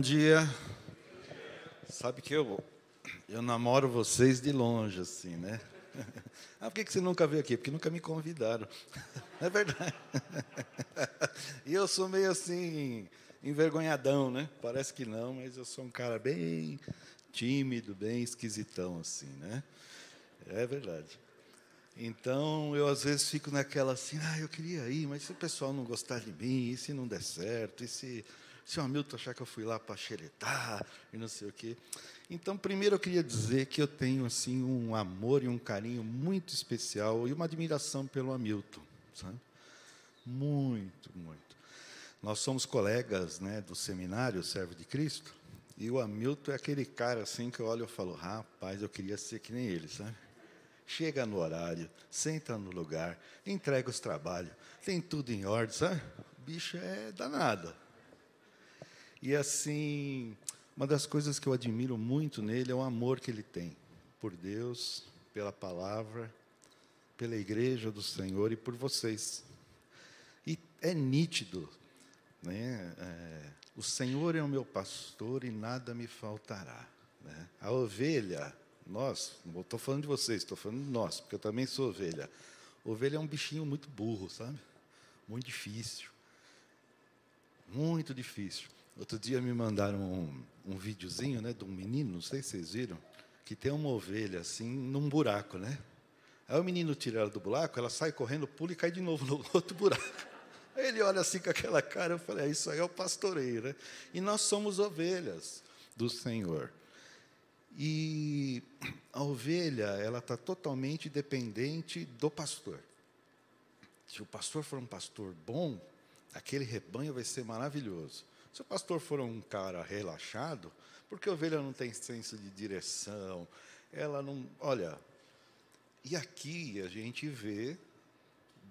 Bom dia. Sabe que eu, eu namoro vocês de longe, assim, né? Ah, por que você nunca veio aqui? Porque nunca me convidaram. É verdade. E eu sou meio assim, envergonhadão, né? Parece que não, mas eu sou um cara bem tímido, bem esquisitão, assim, né? É verdade. Então, eu às vezes fico naquela assim, ah, eu queria ir, mas se o pessoal não gostar de mim, e se não der certo, e se, se o Hamilton achar que eu fui lá para xeretar, e não sei o quê. Então, primeiro eu queria dizer que eu tenho assim um amor e um carinho muito especial e uma admiração pelo Hamilton, sabe? Muito, muito. Nós somos colegas né, do seminário Servo de Cristo, e o Hamilton é aquele cara assim que eu olho e falo, rapaz, eu queria ser que nem ele, sabe? Chega no horário, senta no lugar, entrega os trabalhos, tem tudo em ordem, sabe? O bicho é danado. E assim, uma das coisas que eu admiro muito nele é o amor que ele tem por Deus, pela palavra, pela igreja do Senhor e por vocês. E é nítido, né? É, o Senhor é o meu pastor e nada me faltará. Né? A ovelha, nós, não estou falando de vocês, estou falando de nós, porque eu também sou ovelha. Ovelha é um bichinho muito burro, sabe? Muito difícil. Muito difícil. Outro dia me mandaram um, um videozinho né, de um menino, não sei se vocês viram, que tem uma ovelha assim num buraco, né? Aí o menino tira ela do buraco, ela sai correndo, pula e cai de novo no outro buraco. Aí ele olha assim com aquela cara, eu falei, é, isso aí é o pastoreio, né? E nós somos ovelhas do Senhor. E a ovelha, ela está totalmente dependente do pastor. Se o pastor for um pastor bom, aquele rebanho vai ser maravilhoso. Se o pastor for um cara relaxado, porque a ovelha não tem senso de direção, ela não. Olha, e aqui a gente vê,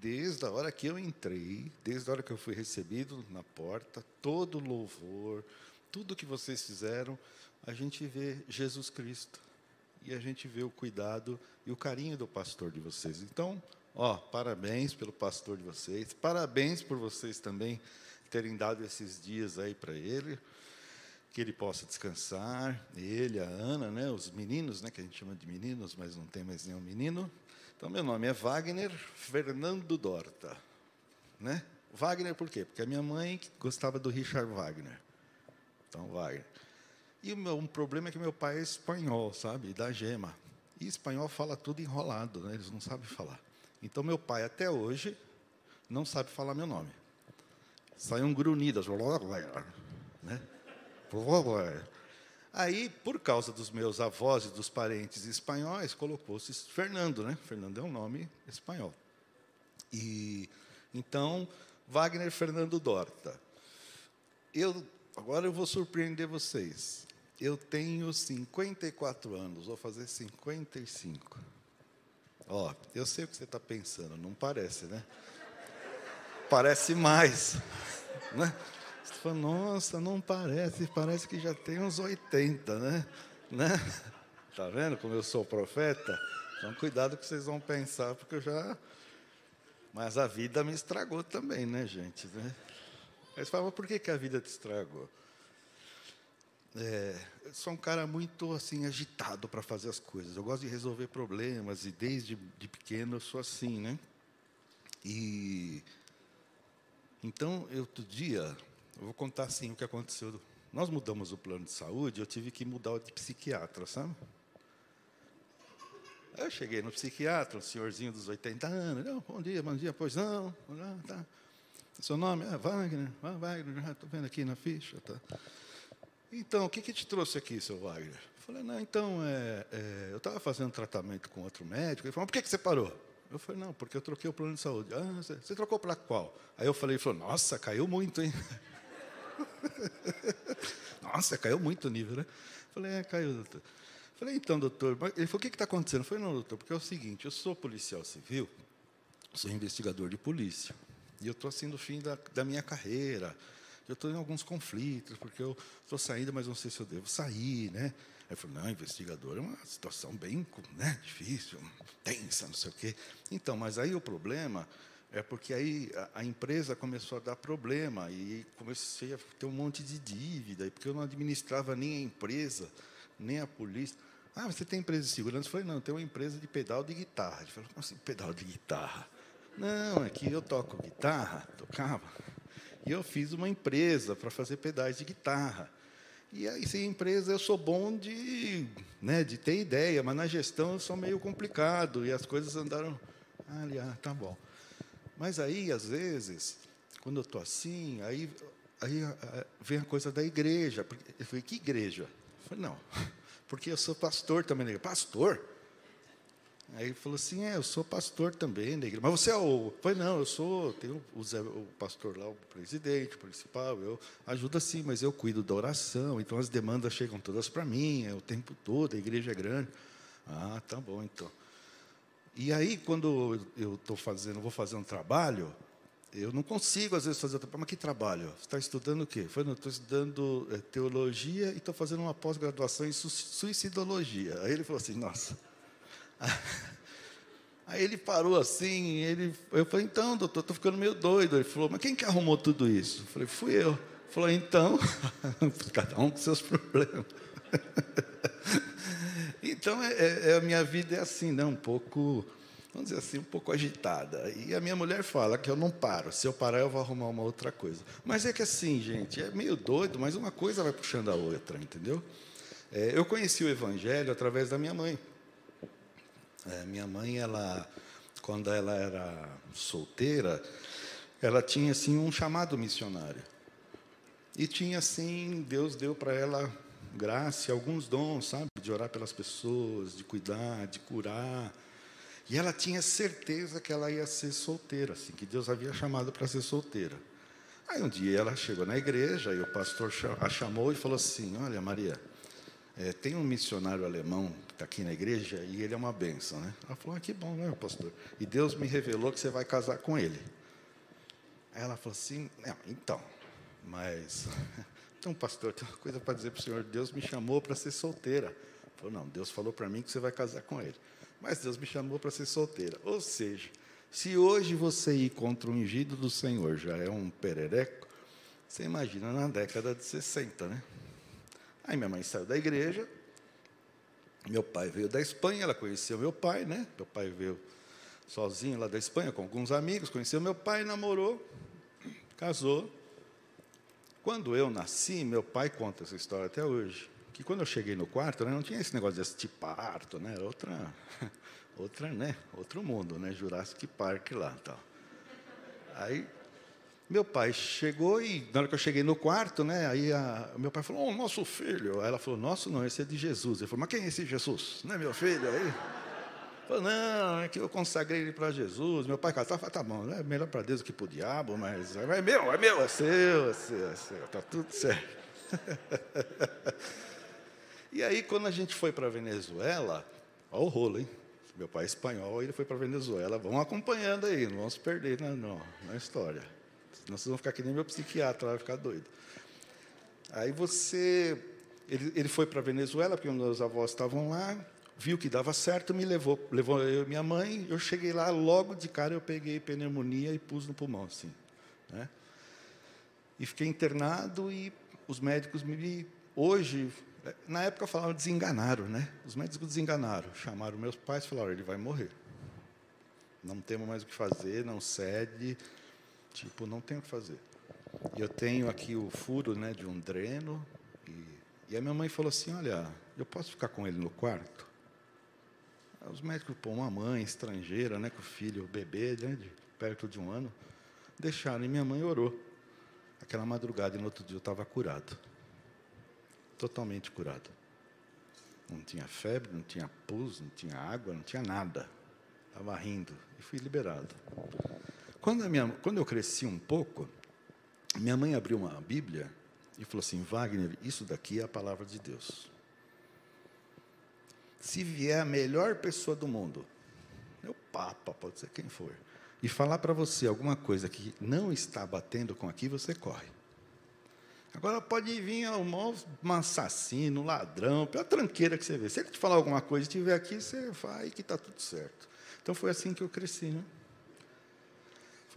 desde a hora que eu entrei, desde a hora que eu fui recebido na porta, todo louvor, tudo que vocês fizeram, a gente vê Jesus Cristo. E a gente vê o cuidado e o carinho do pastor de vocês. Então, ó, parabéns pelo pastor de vocês, parabéns por vocês também terem dado esses dias aí para ele, que ele possa descansar, ele, a Ana, né, os meninos, né, que a gente chama de meninos, mas não tem mais nenhum menino. Então, meu nome é Wagner Fernando Dorta. Né? Wagner por quê? Porque a minha mãe gostava do Richard Wagner. Então, Wagner. E o meu, um problema é que meu pai é espanhol, sabe? Da gema. E espanhol fala tudo enrolado, né? eles não sabem falar. Então, meu pai, até hoje, não sabe falar meu nome saíam grunhidas. Né? Aí, por causa dos meus avós e dos parentes espanhóis, colocou-se Fernando, né? Fernando é um nome espanhol. E então, Wagner Fernando Dorta. Eu agora eu vou surpreender vocês. Eu tenho 54 anos, vou fazer 55. Ó, eu sei o que você está pensando, não parece, né? Parece mais. Né? Você fala, nossa, não parece, parece que já tem uns 80, né? né? Tá vendo como eu sou profeta? Então, cuidado que vocês vão pensar, porque eu já. Mas a vida me estragou também, né, gente? Né? Aí você fala, por que, que a vida te estragou? É, eu sou um cara muito assim agitado para fazer as coisas. Eu gosto de resolver problemas e desde de pequeno eu sou assim, né? E então, outro dia, eu vou contar assim o que aconteceu. Nós mudamos o plano de saúde, eu tive que mudar o de psiquiatra, sabe? Aí eu cheguei no psiquiatra, um senhorzinho dos 80 anos. Não, bom dia, bom dia, pois não. não tá. Seu nome é Wagner? Ah, Wagner, estou vendo aqui na ficha. Tá. Então, o que, que te trouxe aqui, seu Wagner? Eu falei, não, então, é, é, eu estava fazendo tratamento com outro médico. Ele falou, por que, que você parou? Eu falei, não, porque eu troquei o plano de saúde. Ah, você, trocou para qual? Aí eu falei, ele falou, nossa, caiu muito, hein? nossa, caiu muito o nível, né? Eu falei, é, caiu, doutor. Eu falei, então, doutor, ele falou, o que está acontecendo? Eu falei, não, doutor, porque é o seguinte, eu sou policial civil, sou investigador de polícia, e eu estou assim no fim da, da minha carreira, eu estou em alguns conflitos, porque eu estou saindo, mas não sei se eu devo sair, né? Eu falei, não, investigador é uma situação bem né, difícil, tensa, não sei o quê. Então, mas aí o problema É porque aí a, a, empresa começou a dar problema e comecei a ter um monte de dívida, porque eu não administrava nem a empresa, nem a polícia. Ah, você tem empresa de segurança? Eu falei, não, eu tenho uma empresa de pedal de guitarra. Ele falou, como assim pedal de guitarra? Não, é que eu toco guitarra, tocava, e eu fiz uma empresa para fazer pedais de guitarra. E aí, sem empresa, eu sou bom de, né, de ter ideia, mas na gestão eu sou meio complicado, e as coisas andaram. Ah, tá bom. Mas aí, às vezes, quando eu estou assim, aí, aí ah, vem a coisa da igreja. Eu falei, que igreja? Eu falei, não, porque eu sou pastor também. Pastor? Aí ele falou assim, é, eu sou pastor também da igreja. Mas você é o... Falei, não, eu sou, tenho o, o pastor lá, o presidente, o principal, eu ajudo sim, mas eu cuido da oração, então as demandas chegam todas para mim, é o tempo todo, a igreja é grande. Ah, tá bom, então. E aí, quando eu estou fazendo, vou fazer um trabalho, eu não consigo, às vezes, fazer o trabalho. Mas que trabalho? Você está estudando o quê? Eu falei, estou estudando é, teologia e estou fazendo uma pós-graduação em suicidologia. Aí ele falou assim, nossa... Aí ele parou assim, ele, eu falei, então, doutor, estou ficando meio doido. Ele falou, mas quem que arrumou tudo isso? Eu falei, fui eu. Ele falou, então, cada um com seus problemas. então, é, é, a minha vida é assim, né? um pouco, vamos dizer assim, um pouco agitada. E a minha mulher fala que eu não paro. Se eu parar, eu vou arrumar uma outra coisa. Mas é que assim, gente, é meio doido, mas uma coisa vai puxando a outra, entendeu? É, eu conheci o Evangelho através da minha mãe. É, minha mãe, ela, quando ela era solteira, ela tinha assim um chamado missionário. E tinha assim, Deus deu para ela graça, alguns dons, sabe, de orar pelas pessoas, de cuidar, de curar. E ela tinha certeza que ela ia ser solteira, assim, que Deus havia chamado para ser solteira. Aí um dia ela chegou na igreja e o pastor a chamou e falou assim: Olha, Maria, é, tem um missionário alemão está aqui na igreja e ele é uma benção, né? Ela falou, ah, que bom, né, pastor? E Deus me revelou que você vai casar com ele. Aí ela falou assim, então, mas... Então, pastor, tem uma coisa para dizer para o senhor. Deus me chamou para ser solteira. Falou, não, Deus falou para mim que você vai casar com ele. Mas Deus me chamou para ser solteira. Ou seja, se hoje você ir contra o ungido do Senhor já é um perereco, você imagina na década de 60, né? Aí minha mãe saiu da igreja, meu pai veio da Espanha, ela conheceu meu pai, né? Meu pai veio sozinho lá da Espanha com alguns amigos, conheceu meu pai, namorou, casou. Quando eu nasci, meu pai conta essa história até hoje. Que quando eu cheguei no quarto, né, não tinha esse negócio de assistir parto, né? Outra, outra, né? Outro mundo, né? Jurassic Park lá, tal. Aí meu pai chegou e, na hora que eu cheguei no quarto, né, aí a, meu pai falou, oh, nosso filho. Aí ela falou, nosso não, esse é de Jesus. Ele falou, mas quem é esse Jesus? Não é meu filho? Aí falou, não, é que eu consagrei ele para Jesus. Meu pai casava, falou, tá bom, é melhor para Deus do que para o diabo, mas é meu, é meu, é seu, é seu, é seu, está tudo certo. e aí, quando a gente foi para Venezuela, olha o rolo, hein? Meu pai é espanhol, ele foi para Venezuela. Vamos acompanhando aí, não vamos perder na, na história. Senão vocês vão ficar que nem meu psiquiatra, vai ficar doido. Aí você. Ele, ele foi para a Venezuela, porque meus avós estavam lá, viu que dava certo, me levou, levou eu e minha mãe. Eu cheguei lá, logo de cara eu peguei pneumonia e pus no pulmão, assim. Né? E fiquei internado e os médicos me. Hoje, na época falavam desenganaram, né? Os médicos desenganaram. Chamaram meus pais e falaram: ele vai morrer. Não temos mais o que fazer, não cede. Tipo, não tenho o que fazer. Eu tenho aqui o furo né, de um dreno. E, e a minha mãe falou assim: Olha, eu posso ficar com ele no quarto? Os médicos, pô, uma mãe estrangeira, né, com o filho, o bebê, né, de perto de um ano, deixaram. E minha mãe orou. Aquela madrugada, e no outro dia eu estava curado. Totalmente curado. Não tinha febre, não tinha pus, não tinha água, não tinha nada. Estava rindo e fui liberado. Quando, minha, quando eu cresci um pouco, minha mãe abriu uma Bíblia e falou assim: Wagner, isso daqui é a palavra de Deus. Se vier a melhor pessoa do mundo, meu papa, pode ser quem for, e falar para você alguma coisa que não está batendo com aqui, você corre. Agora pode vir um, assassino, um ladrão, pela tranqueira que você vê. Se ele te falar alguma coisa e estiver aqui, você vai que está tudo certo. Então foi assim que eu cresci, né?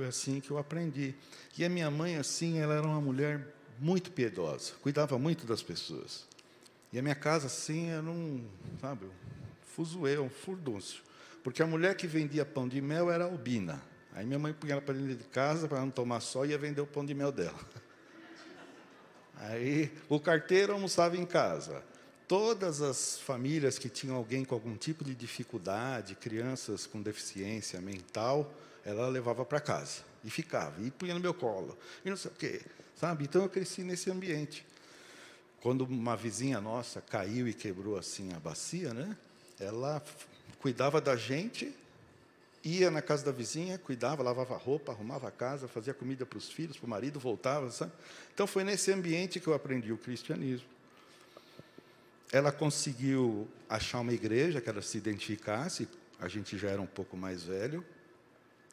Foi assim que eu aprendi. E a minha mãe, assim, ela era uma mulher muito piedosa, cuidava muito das pessoas. E a minha casa, assim, era um, sabe, um fuzuê, um furdúncio. Porque a mulher que vendia pão de mel era albina. Aí minha mãe punha ela para dentro de casa, para não tomar sol, e ia vender o pão de mel dela. Aí o carteiro almoçava em casa. Todas as famílias que tinham alguém com algum tipo de dificuldade, crianças com deficiência mental, ela levava para casa e ficava, e punha no meu colo, e não sei o quê, sabe? Então eu cresci nesse ambiente. Quando uma vizinha nossa caiu e quebrou assim a bacia, né? Ela cuidava da gente, ia na casa da vizinha, cuidava, lavava roupa, arrumava a casa, fazia comida para os filhos, para o marido, voltava, sabe? Então foi nesse ambiente que eu aprendi o cristianismo. Ela conseguiu achar uma igreja que ela se identificasse, a gente já era um pouco mais velho,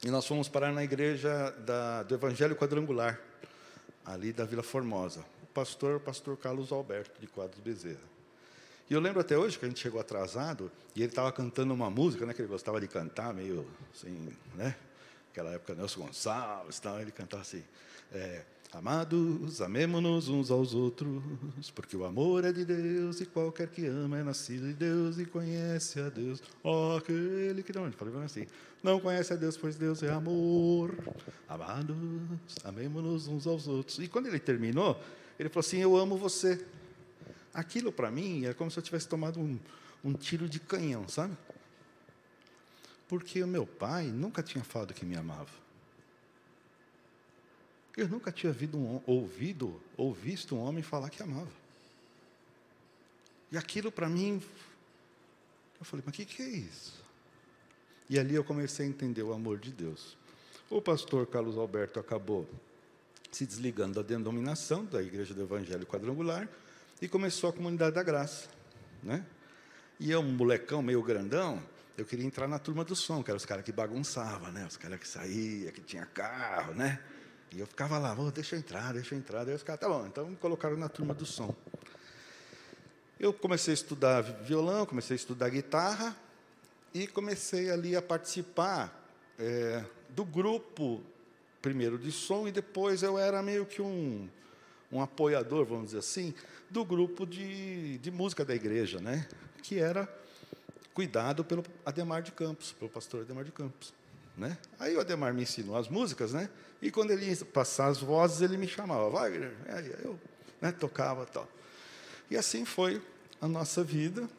e nós fomos parar na igreja da, do Evangelho Quadrangular, ali da Vila Formosa. O pastor, o pastor Carlos Alberto, de Quadros Bezerra. E eu lembro até hoje que a gente chegou atrasado e ele estava cantando uma música, né, que ele gostava de cantar, meio assim, né? Aquela época, Nelson Gonçalves, tal, ele cantava assim: é, Amados, amemo-nos uns aos outros, porque o amor é de Deus e qualquer que ama é nascido de Deus e conhece a Deus. Oh, aquele que não, falei assim, não conhece a Deus, pois Deus é amor. Amados, amemo-nos uns aos outros. E quando ele terminou, ele falou assim: Eu amo você. Aquilo para mim é como se eu tivesse tomado um, um tiro de canhão, sabe? Porque o meu pai nunca tinha falado que me amava. Eu nunca tinha um, ouvido ou visto um homem falar que amava. E aquilo para mim, eu falei, mas o que, que é isso? E ali eu comecei a entender o amor de Deus. O pastor Carlos Alberto acabou se desligando da denominação da Igreja do Evangelho Quadrangular e começou a Comunidade da Graça. Né? E eu, um molecão meio grandão, eu queria entrar na turma do som, que eram os caras que bagunçavam, né? os caras que saíam, que tinha carro, né? E eu ficava lá, oh, deixa eu entrar, deixa eu entrar. Daí os caras, tá bom, então me colocaram na turma do som. Eu comecei a estudar violão, comecei a estudar guitarra e comecei ali a participar é, do grupo, primeiro de som, e depois eu era meio que um, um apoiador, vamos dizer assim, do grupo de, de música da igreja, né? que era cuidado pelo Ademar de Campos, pelo pastor Ademar de Campos. Né? Aí o Ademar me ensinou as músicas, né? E quando ele ia passar as vozes, ele me chamava, Wagner. Aí eu né, tocava tal. E assim foi a nossa vida.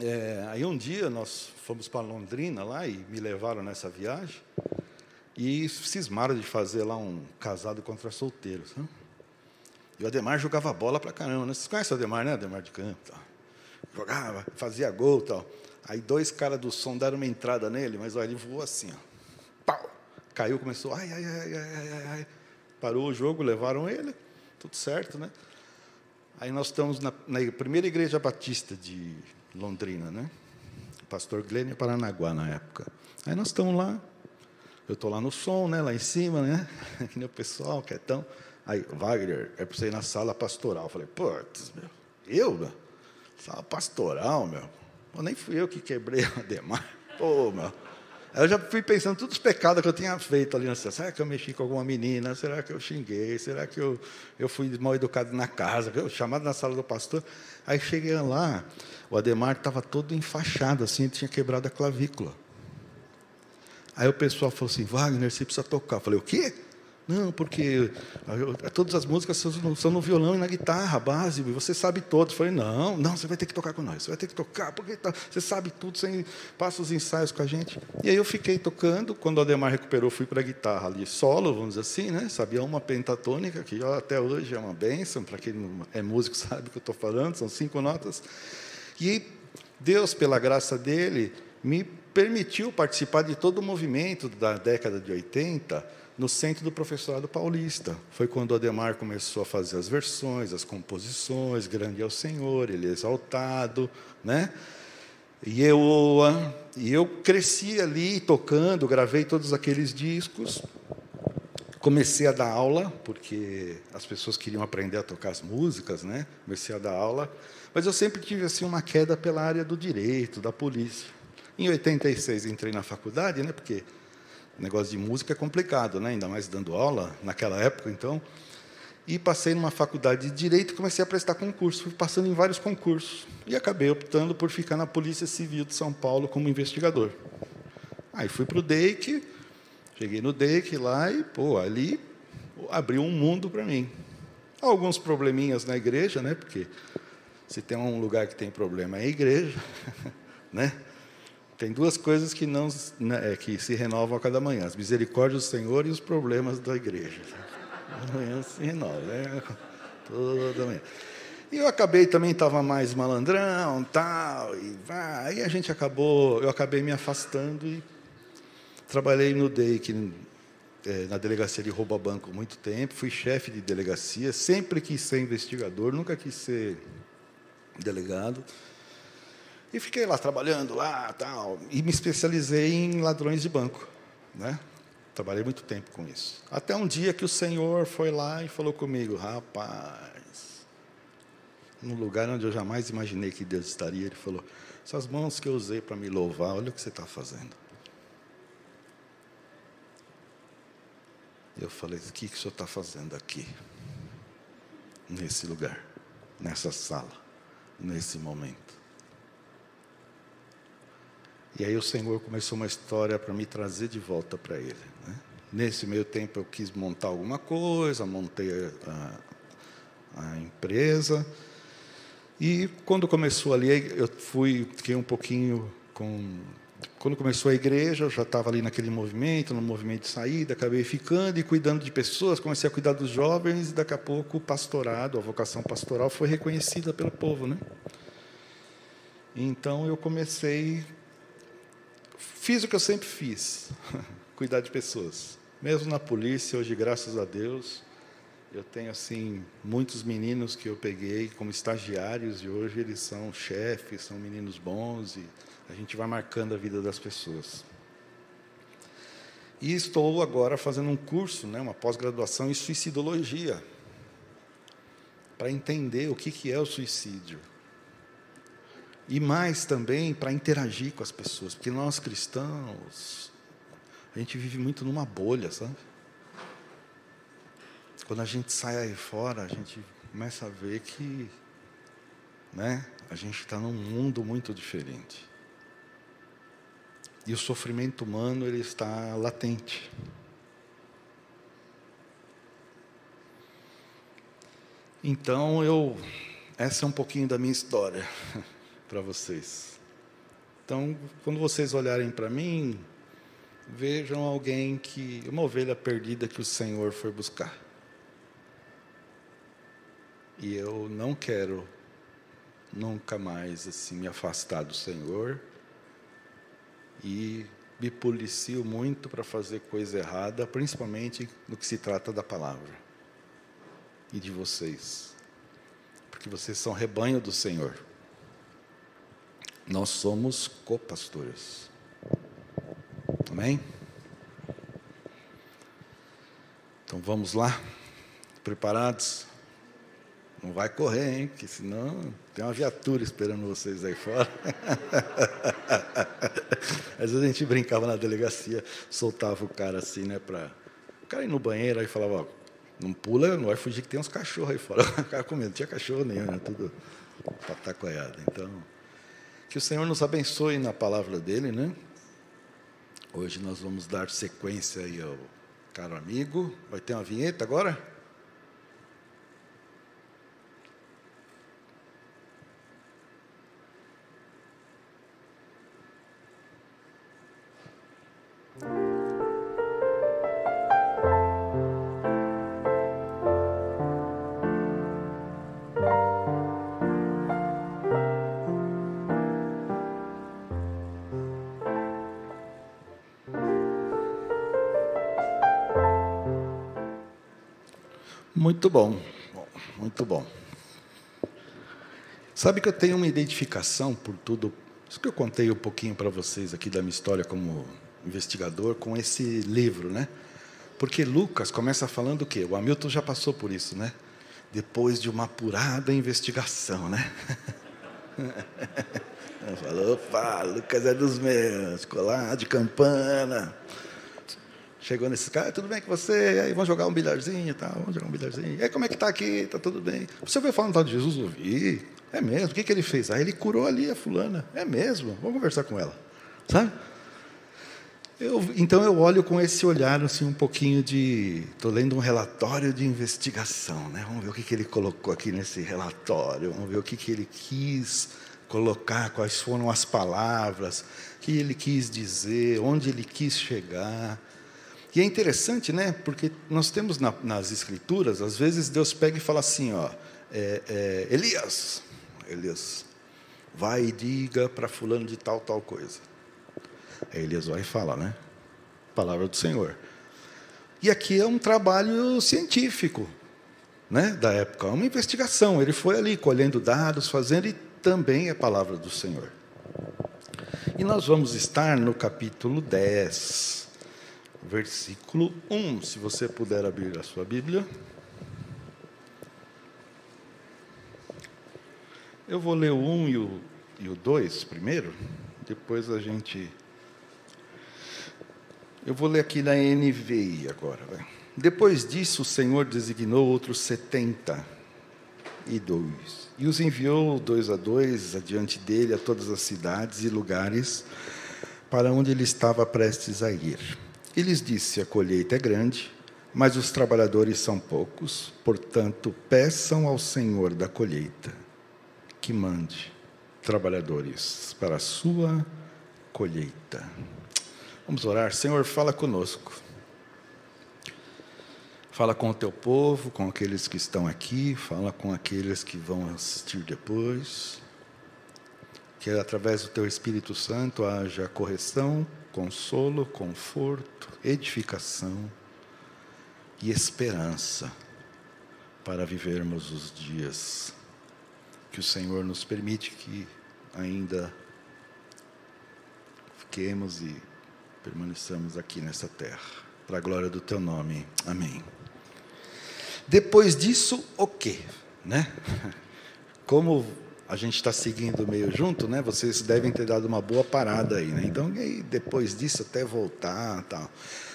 É, aí um dia nós fomos para Londrina lá e me levaram nessa viagem e cismaram de fazer lá um casado contra solteiros. Né? E o Ademar jogava bola para caramba. Né? Vocês conhecem o Ademar, né? Ademar de campo. Jogava, fazia gol tal. Aí dois caras do som deram uma entrada nele, mas olha, ele voou assim, ó. Pau! Caiu, começou, ai, ai, ai, ai, ai, ai. Parou o jogo, levaram ele, tudo certo, né? Aí nós estamos na, na primeira igreja batista de Londrina, né? Pastor Glênio Paranaguá na época. Aí nós estamos lá, eu estou lá no som, né? Lá em cima, né? Aqui o pessoal, quietão. Aí, Wagner, é para você ir na sala pastoral. Eu falei, putz, meu, eu, meu? Sala pastoral, meu? Pô, nem fui eu que quebrei o Ademar. Pô, meu. Eu já fui pensando todos os pecados que eu tinha feito ali. Assim, Será que eu mexi com alguma menina? Será que eu xinguei? Será que eu, eu fui mal educado na casa? Eu, chamado na sala do pastor. Aí cheguei lá, o Ademar estava todo enfaixado, assim, tinha quebrado a clavícula. Aí o pessoal falou assim, Wagner, você precisa tocar. Eu falei, o quê? Não, porque todas as músicas são no violão e na guitarra, base, você sabe todos. Falei, não, não, você vai ter que tocar com nós, você vai ter que tocar, porque tá, você sabe tudo, você passa os ensaios com a gente. E aí eu fiquei tocando, quando o Ademar recuperou, fui para a guitarra ali, solo, vamos dizer assim, né? Sabia uma pentatônica, que até hoje é uma bênção, para quem é músico sabe o que eu estou falando, são cinco notas. E Deus, pela graça dele, me permitiu participar de todo o movimento da década de 80, no centro do professorado paulista. Foi quando Ademar começou a fazer as versões, as composições, grande é o Senhor, ele é exaltado, né? E eu, e eu cresci ali tocando, gravei todos aqueles discos. Comecei a dar aula, porque as pessoas queriam aprender a tocar as músicas, né? Comecei a dar aula, mas eu sempre tive assim uma queda pela área do direito, da polícia. Em 86 entrei na faculdade, né? Porque negócio de música é complicado, né? ainda mais dando aula, naquela época, então. E passei numa faculdade de Direito e comecei a prestar concurso. Fui passando em vários concursos. E acabei optando por ficar na Polícia Civil de São Paulo como investigador. Aí fui para o DEIC, cheguei no DEIC lá e, pô, ali abriu um mundo para mim. Alguns probleminhas na igreja, né? Porque se tem um lugar que tem problema é a igreja, né? Tem duas coisas que não né, é, que se renovam a cada manhã: as misericórdias do Senhor e os problemas da igreja. Amanhã se renova, né? toda manhã. E eu acabei também estava mais malandrão, tal, e vai. Aí a gente acabou, eu acabei me afastando e trabalhei no DEIC, é, na delegacia de roubo a banco muito tempo, fui chefe de delegacia, sempre quis ser investigador, nunca quis ser delegado. E fiquei lá trabalhando lá, tal, e me especializei em ladrões de banco, né? Trabalhei muito tempo com isso. Até um dia que o Senhor foi lá e falou comigo, rapaz, num lugar onde eu jamais imaginei que Deus estaria, ele falou: essas mãos que eu usei para me louvar, olha o que você está fazendo. Eu falei: o que, que o senhor está fazendo aqui? Nesse lugar, nessa sala, nesse momento. E aí o Senhor começou uma história para me trazer de volta para Ele. Né? Nesse meio tempo eu quis montar alguma coisa, montei a, a empresa. E quando começou ali, eu fui, fiquei um pouquinho com. Quando começou a igreja, eu já estava ali naquele movimento, no movimento de saída, acabei ficando e cuidando de pessoas, comecei a cuidar dos jovens e daqui a pouco o pastorado, a vocação pastoral foi reconhecida pelo povo, né? Então eu comecei fiz o que eu sempre fiz, cuidar de pessoas. Mesmo na polícia, hoje, graças a Deus, eu tenho assim muitos meninos que eu peguei como estagiários e hoje eles são chefes, são meninos bons e a gente vai marcando a vida das pessoas. E estou agora fazendo um curso, né, uma pós-graduação em suicidologia, para entender o que, que é o suicídio. E mais também para interagir com as pessoas, porque nós cristãos, a gente vive muito numa bolha, sabe? Quando a gente sai aí fora, a gente começa a ver que né, a gente está num mundo muito diferente. E o sofrimento humano ele está latente. Então eu essa é um pouquinho da minha história. para vocês. Então, quando vocês olharem para mim, vejam alguém que uma ovelha perdida que o Senhor foi buscar. E eu não quero nunca mais assim me afastar do Senhor e me policio muito para fazer coisa errada, principalmente no que se trata da palavra e de vocês, porque vocês são rebanho do Senhor. Nós somos copastores. Amém? Então vamos lá? Preparados? Não vai correr, hein? Que senão tem uma viatura esperando vocês aí fora. Às vezes a gente brincava na delegacia, soltava o cara assim, né? Para o cara ir no banheiro, aí falava, ó, não pula, não vai fugir que tem uns cachorros aí fora. O cara com medo, não tinha cachorro nenhum, né? tudo patacoiado. Então. Que o Senhor nos abençoe na palavra dele, né? Hoje nós vamos dar sequência aí ao caro amigo. Vai ter uma vinheta agora? Muito bom, muito bom. Sabe que eu tenho uma identificação por tudo, isso que eu contei um pouquinho para vocês aqui da minha história como investigador, com esse livro, né? Porque Lucas começa falando o quê? O Hamilton já passou por isso, né? Depois de uma apurada investigação, né? Falou, opa, Lucas é dos meus, colar de campana. Chegou nesse cara, tudo bem com você? Aí vamos jogar um bilharzinho, tá? Vamos jogar um bilharzinho. E aí, como é que tá aqui? Tá tudo bem? Você ouviu falar no tal de Jesus? Ouvi. É mesmo? O que, que ele fez? Ah, ele curou ali a fulana. É mesmo? Vamos conversar com ela. Sabe? Eu, então eu olho com esse olhar assim um pouquinho de, estou lendo um relatório de investigação, né? Vamos ver o que, que ele colocou aqui nesse relatório, vamos ver o que, que ele quis colocar, quais foram as palavras, que ele quis dizer, onde ele quis chegar. E é interessante, né? Porque nós temos na, nas escrituras, às vezes Deus pega e fala assim, ó, é, é, Elias, Elias, vai e diga para fulano de tal tal coisa. Aí Elias vai e fala, né? Palavra do Senhor. E aqui é um trabalho científico, né? Da época, uma investigação. Ele foi ali colhendo dados, fazendo e também é palavra do Senhor. E nós vamos estar no capítulo 10, versículo 1. Se você puder abrir a sua Bíblia. Eu vou ler o 1 e o, e o 2 primeiro, depois a gente eu vou ler aqui na NVI agora. Vai. Depois disso, o Senhor designou outros setenta e dois e os enviou dois a dois adiante dele a todas as cidades e lugares para onde ele estava prestes a ir. E lhes disse: A colheita é grande, mas os trabalhadores são poucos, portanto, peçam ao Senhor da colheita que mande trabalhadores para a sua colheita. Vamos orar. Senhor, fala conosco. Fala com o teu povo, com aqueles que estão aqui, fala com aqueles que vão assistir depois. Que através do teu Espírito Santo haja correção, consolo, conforto, edificação e esperança para vivermos os dias que o Senhor nos permite que ainda fiquemos e permaneçamos aqui nessa terra. Para a glória do teu nome. Amém. Depois disso, o quê? Né? Como a gente está seguindo meio junto, né? Vocês devem ter dado uma boa parada aí, né? Então, aí, depois disso, até voltar, tal.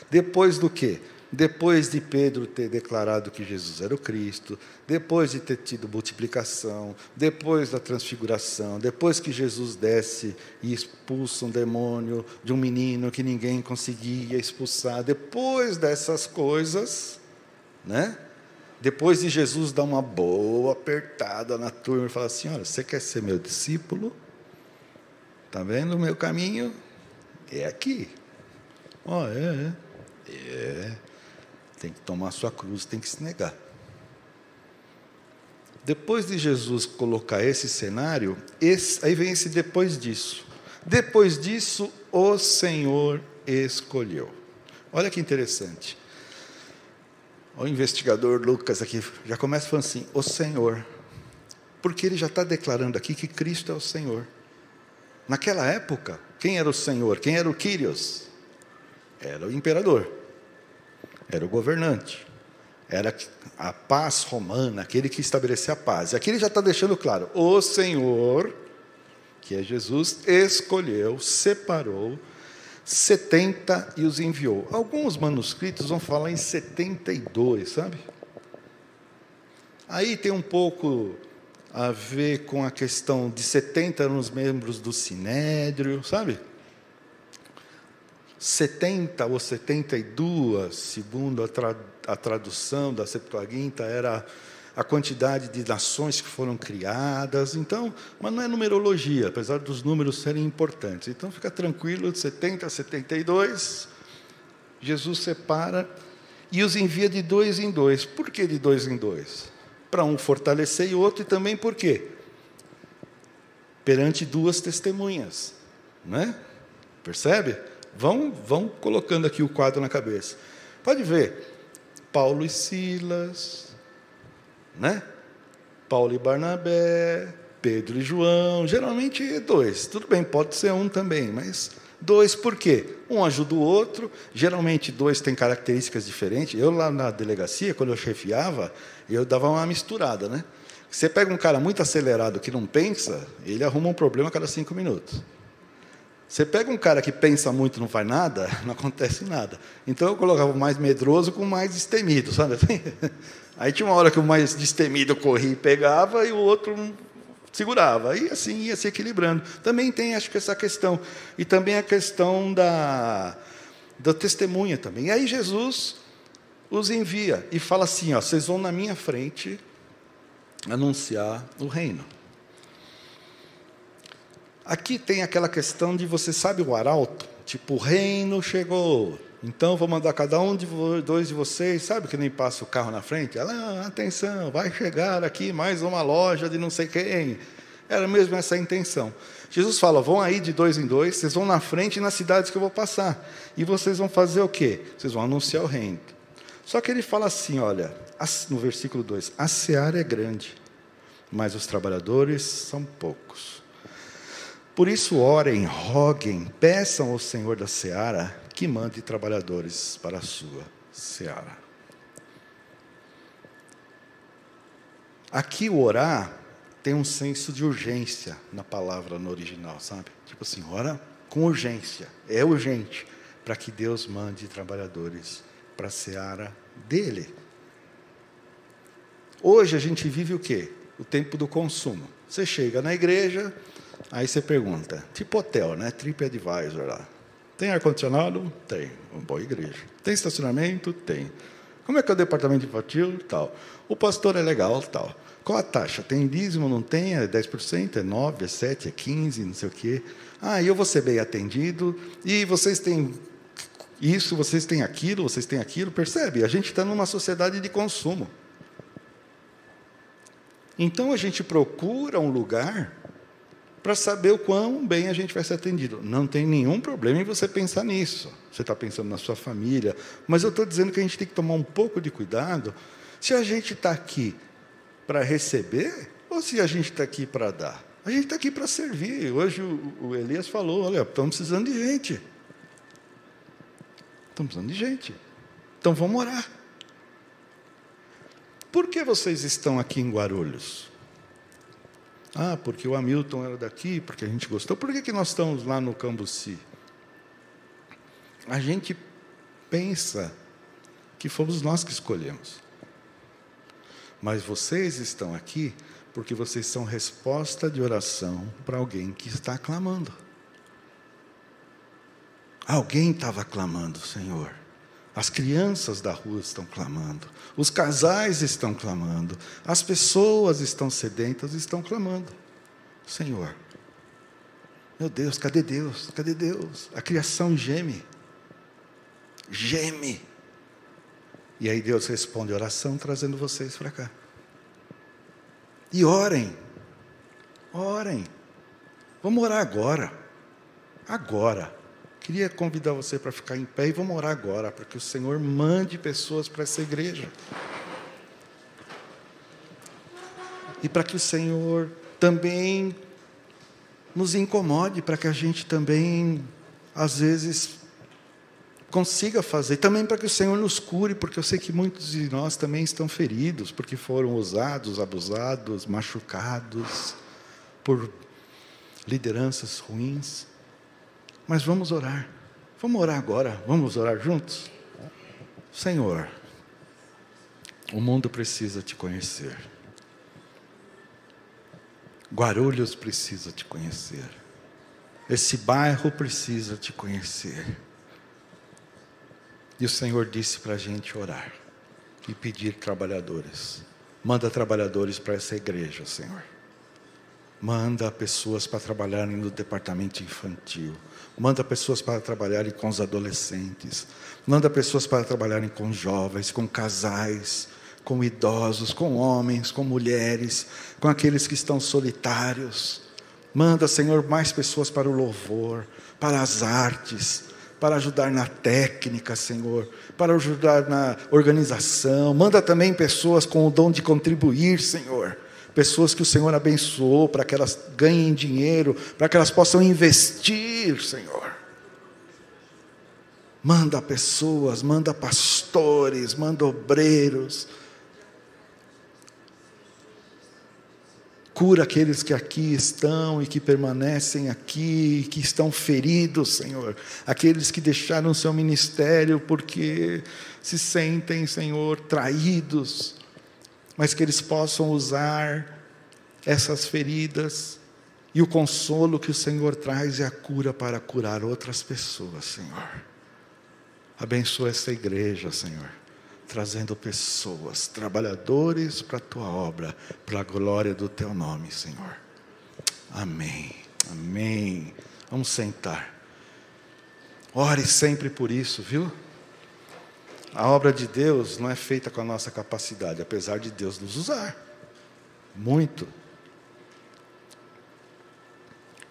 Depois do quê? depois de Pedro ter declarado que Jesus era o Cristo, depois de ter tido multiplicação, depois da transfiguração, depois que Jesus desce e expulsa um demônio de um menino que ninguém conseguia expulsar, depois dessas coisas, né? Depois de Jesus dar uma boa apertada na turma e falar assim: Olha, você quer ser meu discípulo? Está vendo o meu caminho? É aqui. Ó, oh, é, é. É tem que tomar sua cruz, tem que se negar. Depois de Jesus colocar esse cenário, esse, aí vem esse depois disso. Depois disso, o Senhor escolheu. Olha que interessante. O investigador Lucas aqui já começa falando assim: o Senhor. Porque ele já está declarando aqui que Cristo é o Senhor. Naquela época, quem era o Senhor? Quem era o Quírios? Era o imperador era o governante, era a paz romana, aquele que estabelecia a paz. E aqui ele já está deixando claro: o Senhor, que é Jesus, escolheu, separou 70 e os enviou. Alguns manuscritos vão falar em 72, sabe? Aí tem um pouco a ver com a questão de 70 eram os membros do Sinédrio, sabe? 70 ou 72, segundo a, tra a tradução da Septuaginta, era a quantidade de nações que foram criadas. Então, mas não é numerologia, apesar dos números serem importantes. Então, fica tranquilo, de 70 a 72, Jesus separa e os envia de dois em dois. Por que de dois em dois? Para um fortalecer e outro, e também por quê? Perante duas testemunhas, né? Percebe? Vão, vão colocando aqui o quadro na cabeça. Pode ver, Paulo e Silas, né? Paulo e Barnabé, Pedro e João, geralmente dois. Tudo bem, pode ser um também, mas dois por quê? Um ajuda o outro, geralmente dois têm características diferentes. Eu lá na delegacia, quando eu chefiava, eu dava uma misturada, né? Você pega um cara muito acelerado que não pensa, ele arruma um problema a cada cinco minutos. Você pega um cara que pensa muito e não faz nada, não acontece nada. Então eu colocava o mais medroso com o mais destemido, sabe? Aí tinha uma hora que o mais destemido corria e pegava e o outro segurava. E assim ia se equilibrando. Também tem, acho que, essa questão. E também a questão da, da testemunha também. E aí Jesus os envia e fala assim: ó, vocês vão na minha frente anunciar o reino. Aqui tem aquela questão de você sabe o arauto? Tipo, o reino chegou. Então vou mandar cada um de dois de vocês, sabe que nem passa o carro na frente? Ela, ah, atenção, vai chegar aqui mais uma loja de não sei quem. Era mesmo essa a intenção. Jesus fala: vão aí de dois em dois, vocês vão na frente nas cidades que eu vou passar. E vocês vão fazer o quê? Vocês vão anunciar o reino. Só que ele fala assim: olha, no versículo 2: a seara é grande, mas os trabalhadores são poucos. Por isso, orem, roguem, peçam ao Senhor da seara que mande trabalhadores para a sua seara. Aqui, o orar tem um senso de urgência na palavra no original, sabe? Tipo assim, ora com urgência, é urgente, para que Deus mande trabalhadores para a seara dele. Hoje a gente vive o quê? O tempo do consumo. Você chega na igreja, aí você pergunta, tipo hotel, né? TripAdvisor lá. Tem ar-condicionado? Tem. Uma boa igreja. Tem estacionamento? Tem. Como é que é o departamento infantil? Tal. O pastor é legal? Tal. Qual a taxa? Tem dízimo? Não tem? É 10%? É 9%? É 7%? É 15%? Não sei o quê. Ah, eu vou ser bem atendido. E vocês têm isso, vocês têm aquilo, vocês têm aquilo. Percebe? A gente está numa sociedade de consumo. Então a gente procura um lugar para saber o quão bem a gente vai ser atendido. Não tem nenhum problema em você pensar nisso. Você está pensando na sua família. Mas eu estou dizendo que a gente tem que tomar um pouco de cuidado se a gente está aqui para receber ou se a gente está aqui para dar. A gente está aqui para servir. Hoje o, o Elias falou: olha, estamos precisando de gente. Estamos precisando de gente. Então vamos orar. Por que vocês estão aqui em Guarulhos? Ah, porque o Hamilton era daqui, porque a gente gostou. Por que, que nós estamos lá no Cambuci? A gente pensa que fomos nós que escolhemos. Mas vocês estão aqui porque vocês são resposta de oração para alguém que está clamando. Alguém estava clamando, Senhor. As crianças da rua estão clamando, os casais estão clamando, as pessoas estão sedentas, estão clamando. Senhor, meu Deus, cadê Deus? Cadê Deus? A criação geme, geme. E aí Deus responde a oração trazendo vocês para cá. E orem, orem. Vamos orar agora, agora. Queria convidar você para ficar em pé e vamos orar agora, para que o Senhor mande pessoas para essa igreja. E para que o Senhor também nos incomode, para que a gente também, às vezes, consiga fazer. Também para que o Senhor nos cure, porque eu sei que muitos de nós também estão feridos, porque foram usados, abusados, machucados por lideranças ruins. Mas vamos orar. Vamos orar agora. Vamos orar juntos? Senhor, o mundo precisa te conhecer. Guarulhos precisa te conhecer. Esse bairro precisa te conhecer. E o Senhor disse para a gente orar e pedir trabalhadores. Manda trabalhadores para essa igreja, Senhor. Manda pessoas para trabalharem no departamento infantil. Manda pessoas para trabalharem com os adolescentes. Manda pessoas para trabalharem com jovens, com casais, com idosos, com homens, com mulheres, com aqueles que estão solitários. Manda, Senhor, mais pessoas para o louvor, para as artes, para ajudar na técnica, Senhor, para ajudar na organização. Manda também pessoas com o dom de contribuir, Senhor pessoas que o Senhor abençoou para que elas ganhem dinheiro, para que elas possam investir, Senhor. Manda pessoas, manda pastores, manda obreiros. Cura aqueles que aqui estão e que permanecem aqui, que estão feridos, Senhor. Aqueles que deixaram o seu ministério porque se sentem, Senhor, traídos, mas que eles possam usar essas feridas e o consolo que o Senhor traz e a cura para curar outras pessoas, Senhor. Abençoa essa igreja, Senhor trazendo pessoas, trabalhadores para a tua obra, para a glória do teu nome, Senhor. Amém. Amém. Vamos sentar. Ore sempre por isso, viu? A obra de Deus não é feita com a nossa capacidade, apesar de Deus nos usar. Muito.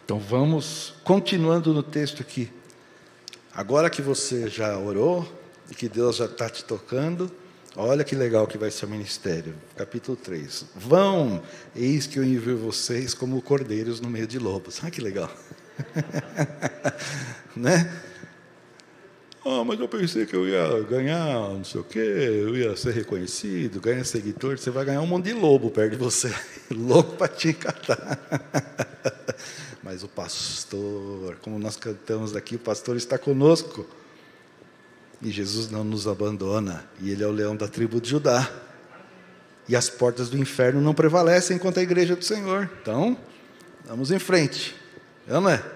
Então vamos continuando no texto aqui. Agora que você já orou, e que Deus já está te tocando. Olha que legal que vai ser o ministério. Capítulo 3. Vão, eis que eu envio vocês como cordeiros no meio de lobos. Ah, que legal. né? Ah, mas eu pensei que eu ia ganhar não sei o quê, eu ia ser reconhecido, ganhar seguidor. Você vai ganhar um monte de lobo perto de você. Louco para te encatar. mas o pastor, como nós cantamos daqui, o pastor está conosco. E Jesus não nos abandona, e Ele é o leão da tribo de Judá. E as portas do inferno não prevalecem contra a igreja do Senhor. Então, vamos em frente. É?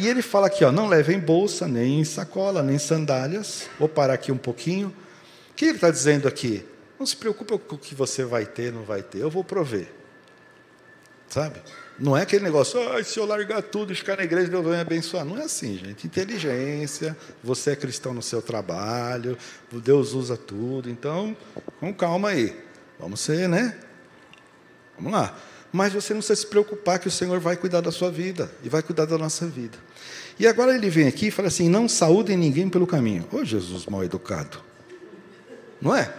E ele fala aqui, ó, não levem bolsa, nem sacola, nem sandálias. Vou parar aqui um pouquinho. O que ele está dizendo aqui? Não se preocupe com o que você vai ter, não vai ter. Eu vou prover. Sabe? Não é aquele negócio, ah, se eu largar tudo e ficar na igreja, Deus vai me abençoar. Não é assim, gente. Inteligência, você é cristão no seu trabalho, Deus usa tudo. Então, com calma aí. Vamos ser, né? Vamos lá. Mas você não precisa se preocupar que o Senhor vai cuidar da sua vida e vai cuidar da nossa vida. E agora ele vem aqui e fala assim: não saúdem ninguém pelo caminho. Ô Jesus mal educado. Não é?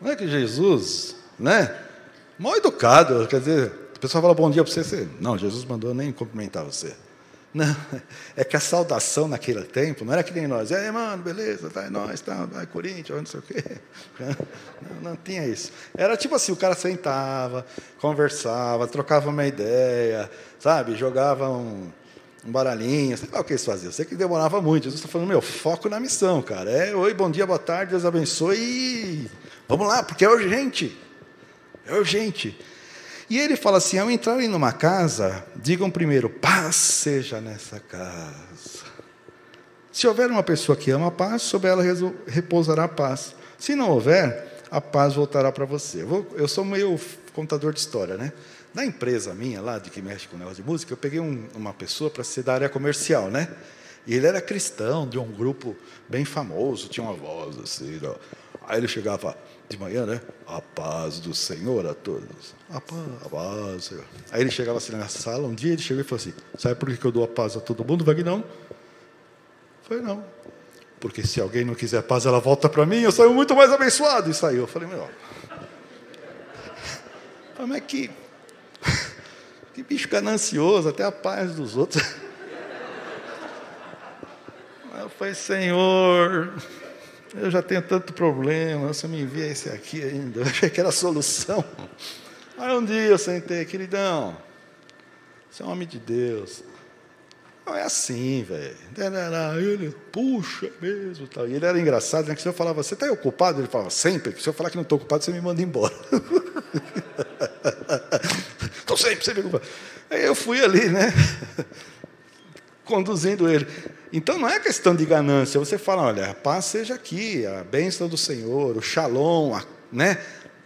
Não é que Jesus, né? Mal educado, quer dizer, a pessoa fala bom dia para você, você, não, Jesus mandou nem cumprimentar você. Não, é que a saudação naquele tempo não era que nem nós, é, mano, beleza, tá, nós, tá, vai Corinthians, não sei o quê. Não, não tinha isso. Era tipo assim, o cara sentava, conversava, trocava uma ideia, sabe, jogava um, um baralhinho, sei lá o que eles faziam. Sei que demorava muito. Jesus está falando, meu, foco na missão, cara. É, oi, bom dia, boa tarde, Deus abençoe e vamos lá, porque é urgente. É urgente. E ele fala assim: ao entrarem numa casa, digam primeiro, paz seja nessa casa. Se houver uma pessoa que ama a paz, sobre ela repousará a paz. Se não houver, a paz voltará para você. Eu, sou meio contador de história, né? Na empresa minha lá, de que mexe com negócio de música, eu peguei um, uma pessoa para ser da área comercial, né? E ele era cristão, de um grupo bem famoso, tinha uma voz assim. Ó. Aí ele chegava, de manhã, né? A paz do Senhor a todos. A paz, a paz, Senhor. Aí ele chegava assim na sala, um dia ele chegou e falou assim: Sabe por que eu dou a paz a todo mundo? Vai que não? Foi não. Porque se alguém não quiser paz, ela volta para mim, eu saio muito mais abençoado. E saiu. Eu falei, meu. Como é que. Que bicho ganancioso, até a paz dos outros. Eu falei, Senhor, eu já tenho tanto problema, você me envia esse aqui ainda. Eu achei que era a solução. Aí um dia eu sentei, queridão, você é um homem de Deus. Não é assim, velho. Ele, puxa mesmo. Tal. E ele era engraçado, né? Que se eu falava, você está ocupado? Ele falava, sempre. Se eu falar que não estou ocupado, você me manda embora. Estou sempre, sempre ocupado. Aí eu fui ali, né? Conduzindo ele. Então não é questão de ganância. Você fala, olha, a paz seja aqui, a bênção do Senhor, o shalom, a, né?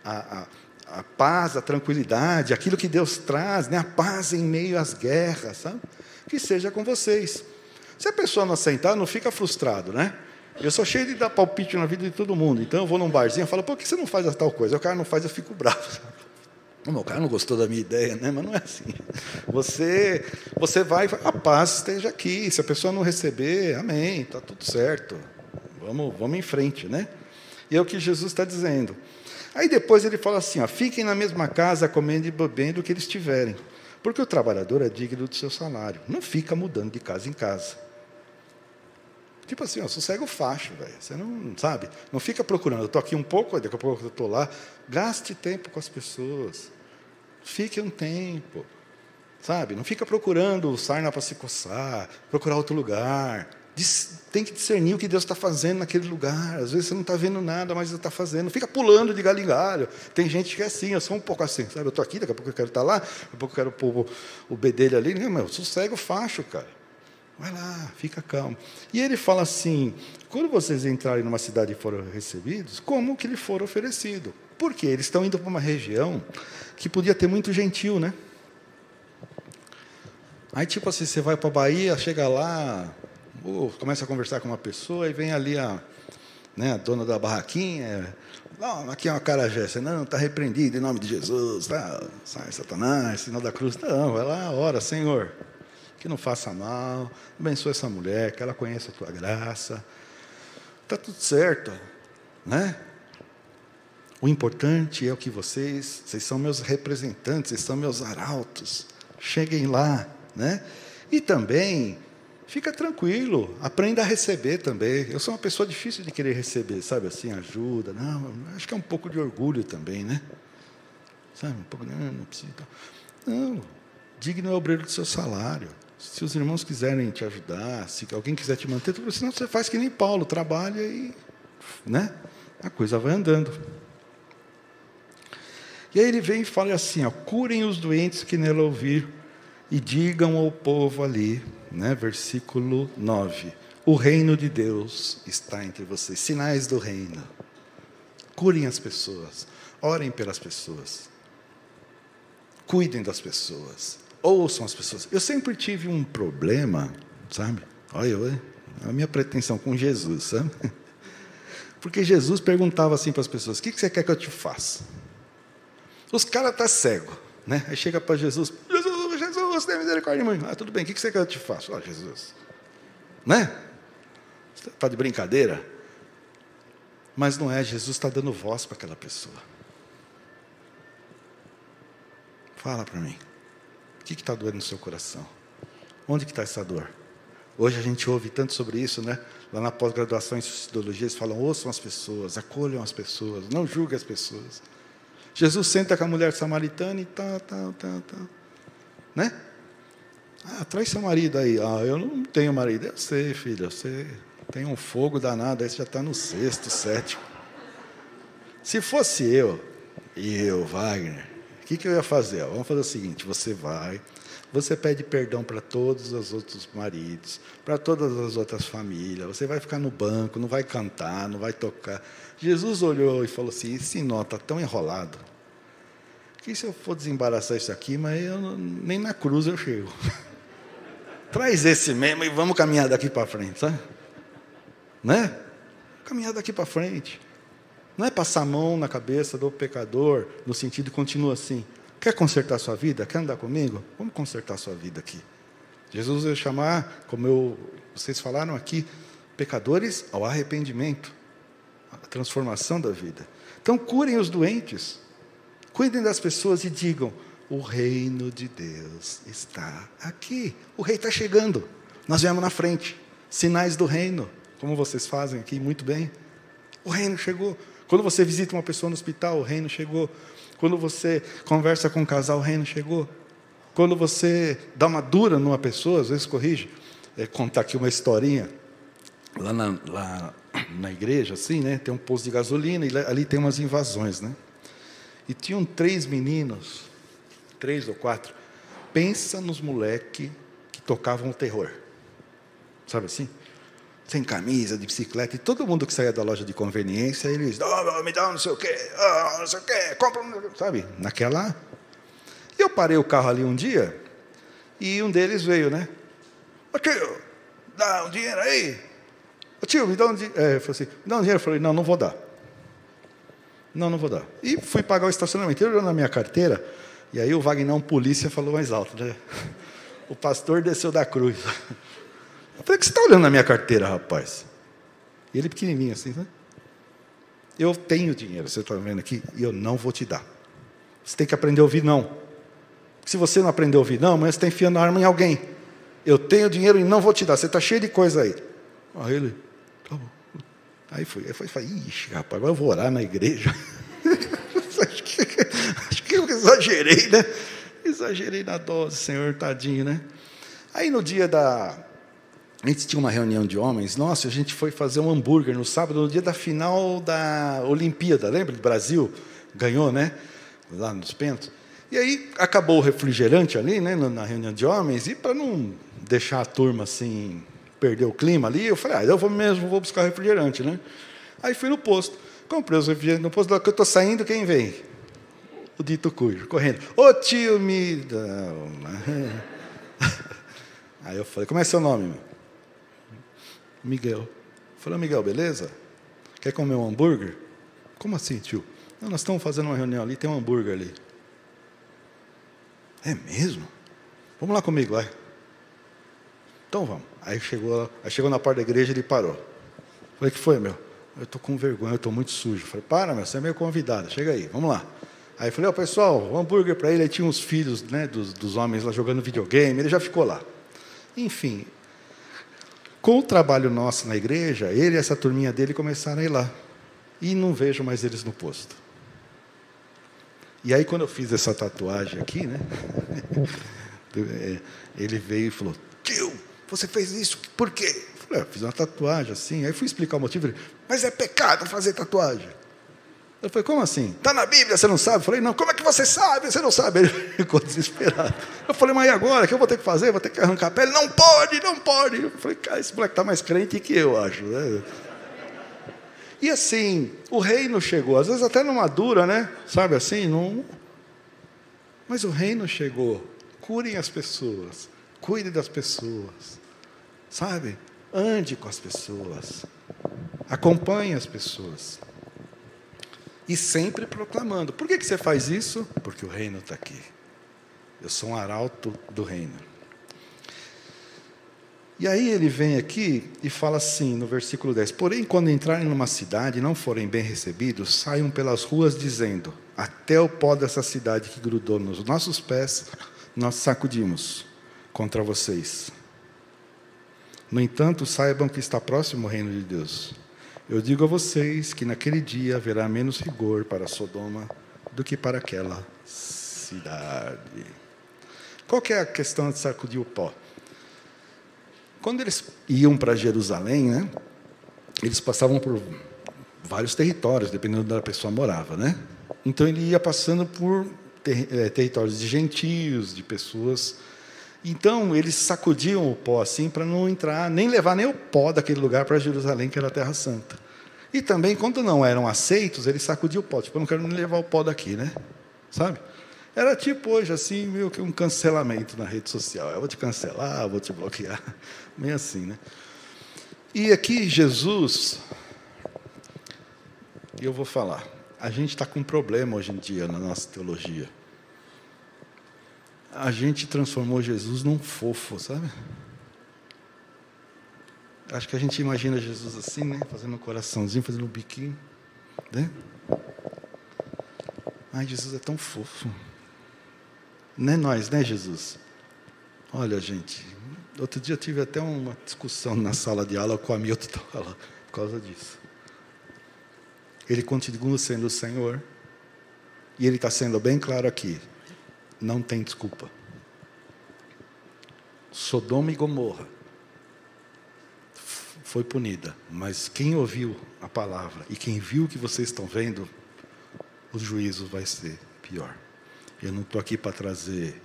a, a, a paz, a tranquilidade, aquilo que Deus traz, né? a paz em meio às guerras, sabe? que seja com vocês. Se a pessoa não aceitar, não fica frustrado, né? Eu sou cheio de dar palpite na vida de todo mundo. Então eu vou num barzinho e falo, por que você não faz a tal coisa? O cara não faz, eu fico bravo. O cara não gostou da minha ideia, né? Mas não é assim. Você, você vai, a paz esteja aqui. Se a pessoa não receber, amém, está tudo certo. Vamos, vamos em frente, né? E é o que Jesus está dizendo. Aí depois ele fala assim: ó, fiquem na mesma casa, comendo e bebendo o que eles tiverem, porque o trabalhador é digno do seu salário. Não fica mudando de casa em casa. Tipo assim, ó, sossega o facho, velho. Você não sabe, não fica procurando. Eu estou aqui um pouco, daqui a pouco eu estou lá. Gaste tempo com as pessoas. Fique um tempo. Sabe? Não fica procurando sarna para se coçar, procurar outro lugar. Tem que discernir o que Deus está fazendo naquele lugar. Às vezes você não está vendo nada, mas Ele está fazendo. Fica pulando de galho em galho. Tem gente que é assim, eu sou um pouco assim, sabe? Eu estou aqui, daqui a pouco eu quero estar tá lá, daqui a pouco eu quero pôr o bedelho ali. Não, meu, sossega o facho, cara. Vai lá, fica calmo. E ele fala assim: quando vocês entrarem numa cidade e forem recebidos, como que lhe for oferecido? Porque eles estão indo para uma região que podia ter muito gentil, né? Aí, tipo assim, você vai para a Bahia, chega lá, começa a conversar com uma pessoa e vem ali a, né, a dona da barraquinha. Não, aqui é uma carajé. Você não, está repreendido em nome de Jesus. Tá, sai, Satanás, sinal da cruz. Não, vai lá, ora, Senhor. Que não faça mal. Abençoe essa mulher, que ela conheça a tua graça. Está tudo certo. Né? O importante é o que vocês, vocês são meus representantes, vocês são meus arautos. Cheguem lá, né? E também Fica tranquilo, aprenda a receber também. Eu sou uma pessoa difícil de querer receber, sabe assim, ajuda. Não, acho que é um pouco de orgulho também, né? Sabe, um pouco, não, não precisa. Não, digno é obreiro do seu salário. Se os irmãos quiserem te ajudar, se alguém quiser te manter, senão você faz que nem Paulo, trabalha e, né? A coisa vai andando. E aí ele vem e fala assim: ó, curem os doentes que nela ouvir e digam ao povo ali, né, versículo 9: O reino de Deus está entre vocês, sinais do reino. Curem as pessoas, orem pelas pessoas, cuidem das pessoas, ouçam as pessoas. Eu sempre tive um problema, sabe? Olha, olha a minha pretensão com Jesus, sabe? Porque Jesus perguntava assim para as pessoas: O que você quer que eu te faça? Os caras estão tá cegos, né? Aí chega para Jesus: Jesus, tem misericórdia de mim. Ah, tudo bem, o que você quer que eu te faça? Ó, oh, Jesus. Né? Está de brincadeira? Mas não é, Jesus está dando voz para aquela pessoa. Fala para mim. O que está doendo no seu coração? Onde que está essa dor? Hoje a gente ouve tanto sobre isso, né? Lá na pós-graduação em sociologia, eles falam: ouçam as pessoas, acolham as pessoas, não julguem as pessoas. Jesus senta com a mulher samaritana e tá, tá, tá, tá. Né? Ah, traz seu marido aí. Ah, eu não tenho marido. Eu sei, filha, você tem um fogo danado, aí você já está no sexto, sétimo. Se fosse eu, e eu, Wagner, que, que eu ia fazer? Vamos fazer o seguinte: você vai, você pede perdão para todos os outros maridos, para todas as outras famílias, você vai ficar no banco, não vai cantar, não vai tocar. Jesus olhou e falou assim: esse nó está tão enrolado que se eu for desembaraçar isso aqui, mas eu, nem na cruz eu chego. Traz esse mesmo e vamos caminhar daqui para frente, sabe? Né? Caminhar daqui para frente. Não é passar a mão na cabeça do pecador, no sentido continua assim. Quer consertar sua vida? Quer andar comigo? Vamos consertar sua vida aqui. Jesus vai chamar, como eu, vocês falaram aqui, pecadores ao arrependimento, à transformação da vida. Então, curem os doentes, cuidem das pessoas e digam: o reino de Deus está aqui. O rei está chegando. Nós viemos na frente. Sinais do reino, como vocês fazem aqui muito bem. O reino chegou. Quando você visita uma pessoa no hospital, o reino chegou. Quando você conversa com um casal, o reino chegou. Quando você dá uma dura numa pessoa, às vezes corrige. É, contar aqui uma historinha. Lá na, lá na igreja, assim, né? Tem um posto de gasolina e ali tem umas invasões, né? E tinham três meninos três ou quatro. Pensa nos moleques que tocavam o terror. Sabe assim? Sem camisa, de bicicleta, e todo mundo que saía da loja de conveniência, eles, oh, me dá não sei o quê, oh, não sei o quê, compra. Sabe? Naquela. E eu parei o carro ali um dia, e um deles veio, né? Ô tio, dá um dinheiro aí. Ô tio, me dá um dinheiro. É, assim, me dá um dinheiro. Eu falei, não, não vou dar. Não, não vou dar. E fui pagar o estacionamento. Ele olhou na minha carteira, e aí o Wagner, polícia, falou mais alto, né? O pastor desceu da cruz. O que você está olhando na minha carteira, rapaz? Ele pequenininho assim, né? Eu tenho dinheiro, você está vendo aqui, e eu não vou te dar. Você tem que aprender a ouvir não. Se você não aprender a ouvir não, amanhã você está enfiando a arma em alguém. Eu tenho dinheiro e não vou te dar. Você está cheio de coisa aí. Aí ele, tá bom. Aí foi, aí foi, falei, ixi, rapaz, agora eu vou orar na igreja. acho, que, acho que eu exagerei, né? Exagerei na dose, Senhor, tadinho, né? Aí no dia da. Gente tinha uma reunião de homens, nossa, a gente foi fazer um hambúrguer no sábado, no dia da final da Olimpíada, lembra do Brasil? Ganhou, né? Lá nos pentos. E aí acabou o refrigerante ali, né, na reunião de homens, e para não deixar a turma assim, perder o clima ali, eu falei, ah, eu vou mesmo, vou buscar refrigerante, né? Aí fui no posto, comprei os refrigerantes no posto, que eu estou saindo, quem vem? O dito cujo, correndo. Ô tio, me dá Aí eu falei, como é seu nome? Meu? Miguel. Falei, Miguel, beleza? Quer comer um hambúrguer? Como assim, tio? Não, nós estamos fazendo uma reunião ali, tem um hambúrguer ali. É mesmo? Vamos lá comigo, vai. Então vamos. Aí chegou, aí chegou na porta da igreja e ele parou. Falei, que foi, meu? Eu estou com vergonha, eu estou muito sujo. Falei, para, meu, você é meio convidado, chega aí, vamos lá. Aí falei, ó, oh, pessoal, hambúrguer para ele. Aí tinha uns filhos né, dos, dos homens lá jogando videogame, ele já ficou lá. Enfim, com o trabalho nosso na igreja, ele e essa turminha dele começaram a ir lá. E não vejo mais eles no posto. E aí, quando eu fiz essa tatuagem aqui, né? É, ele veio e falou: Tio, você fez isso, por quê? Eu falei, ah, fiz uma tatuagem assim. Aí fui explicar o motivo. Ele, mas é pecado fazer tatuagem. Eu falei, como assim? Está na Bíblia, você não sabe? Eu falei, não, como é que você sabe? Você não sabe. Ele ficou desesperado. Eu falei, mas e agora? O que eu vou ter que fazer? Vou ter que arrancar a pele? Não pode, não pode. Eu falei, cara, esse moleque está mais crente que eu, acho. Né? E assim, o reino chegou, às vezes até numa dura, né? Sabe assim? Não, mas o reino chegou. Curem as pessoas. Cuide das pessoas. Sabe? Ande com as pessoas. Acompanhe as pessoas. E sempre proclamando. Por que, que você faz isso? Porque o reino está aqui. Eu sou um arauto do reino. E aí ele vem aqui e fala assim, no versículo 10: Porém, quando entrarem numa cidade e não forem bem recebidos, saiam pelas ruas dizendo: Até o pó dessa cidade que grudou nos nossos pés, nós sacudimos contra vocês. No entanto, saibam que está próximo o reino de Deus. Eu digo a vocês que naquele dia haverá menos rigor para Sodoma do que para aquela cidade. Qual que é a questão de sacudir o pó? Quando eles iam para Jerusalém, né, eles passavam por vários territórios, dependendo da pessoa morava, né? Então ele ia passando por ter, é, territórios de gentios, de pessoas. Então eles sacudiam o pó assim para não entrar, nem levar nem o pó daquele lugar para Jerusalém, que era a Terra Santa. E também, quando não eram aceitos, eles sacudiam o pó. Tipo, eu não quero nem levar o pó daqui, né? Sabe? Era tipo hoje, assim, meio que um cancelamento na rede social. Eu vou te cancelar, vou te bloquear. Meio assim, né? E aqui Jesus, eu vou falar, a gente está com um problema hoje em dia na nossa teologia. A gente transformou Jesus num fofo, sabe? Acho que a gente imagina Jesus assim, né? Fazendo um coraçãozinho, fazendo um biquinho, né? Ai, Jesus é tão fofo. Não é nós, né, Jesus? Olha, gente, outro dia eu tive até uma discussão na sala de aula com o Hamilton por causa disso. Ele continua sendo o Senhor, e ele está sendo bem claro aqui: não tem desculpa. Sodoma e Gomorra foi punida, mas quem ouviu a palavra e quem viu o que vocês estão vendo, o juízo vai ser pior. Eu não estou aqui para trazer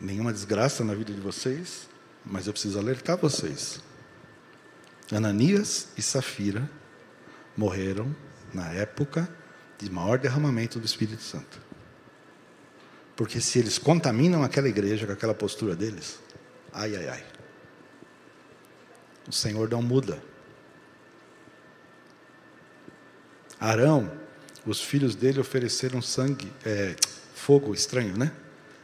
nenhuma desgraça na vida de vocês, mas eu preciso alertar vocês. Ananias e Safira morreram na época de maior derramamento do Espírito Santo. Porque se eles contaminam aquela igreja com aquela postura deles, ai, ai, ai. O Senhor não muda. Arão, os filhos dele ofereceram sangue, é, fogo estranho, né?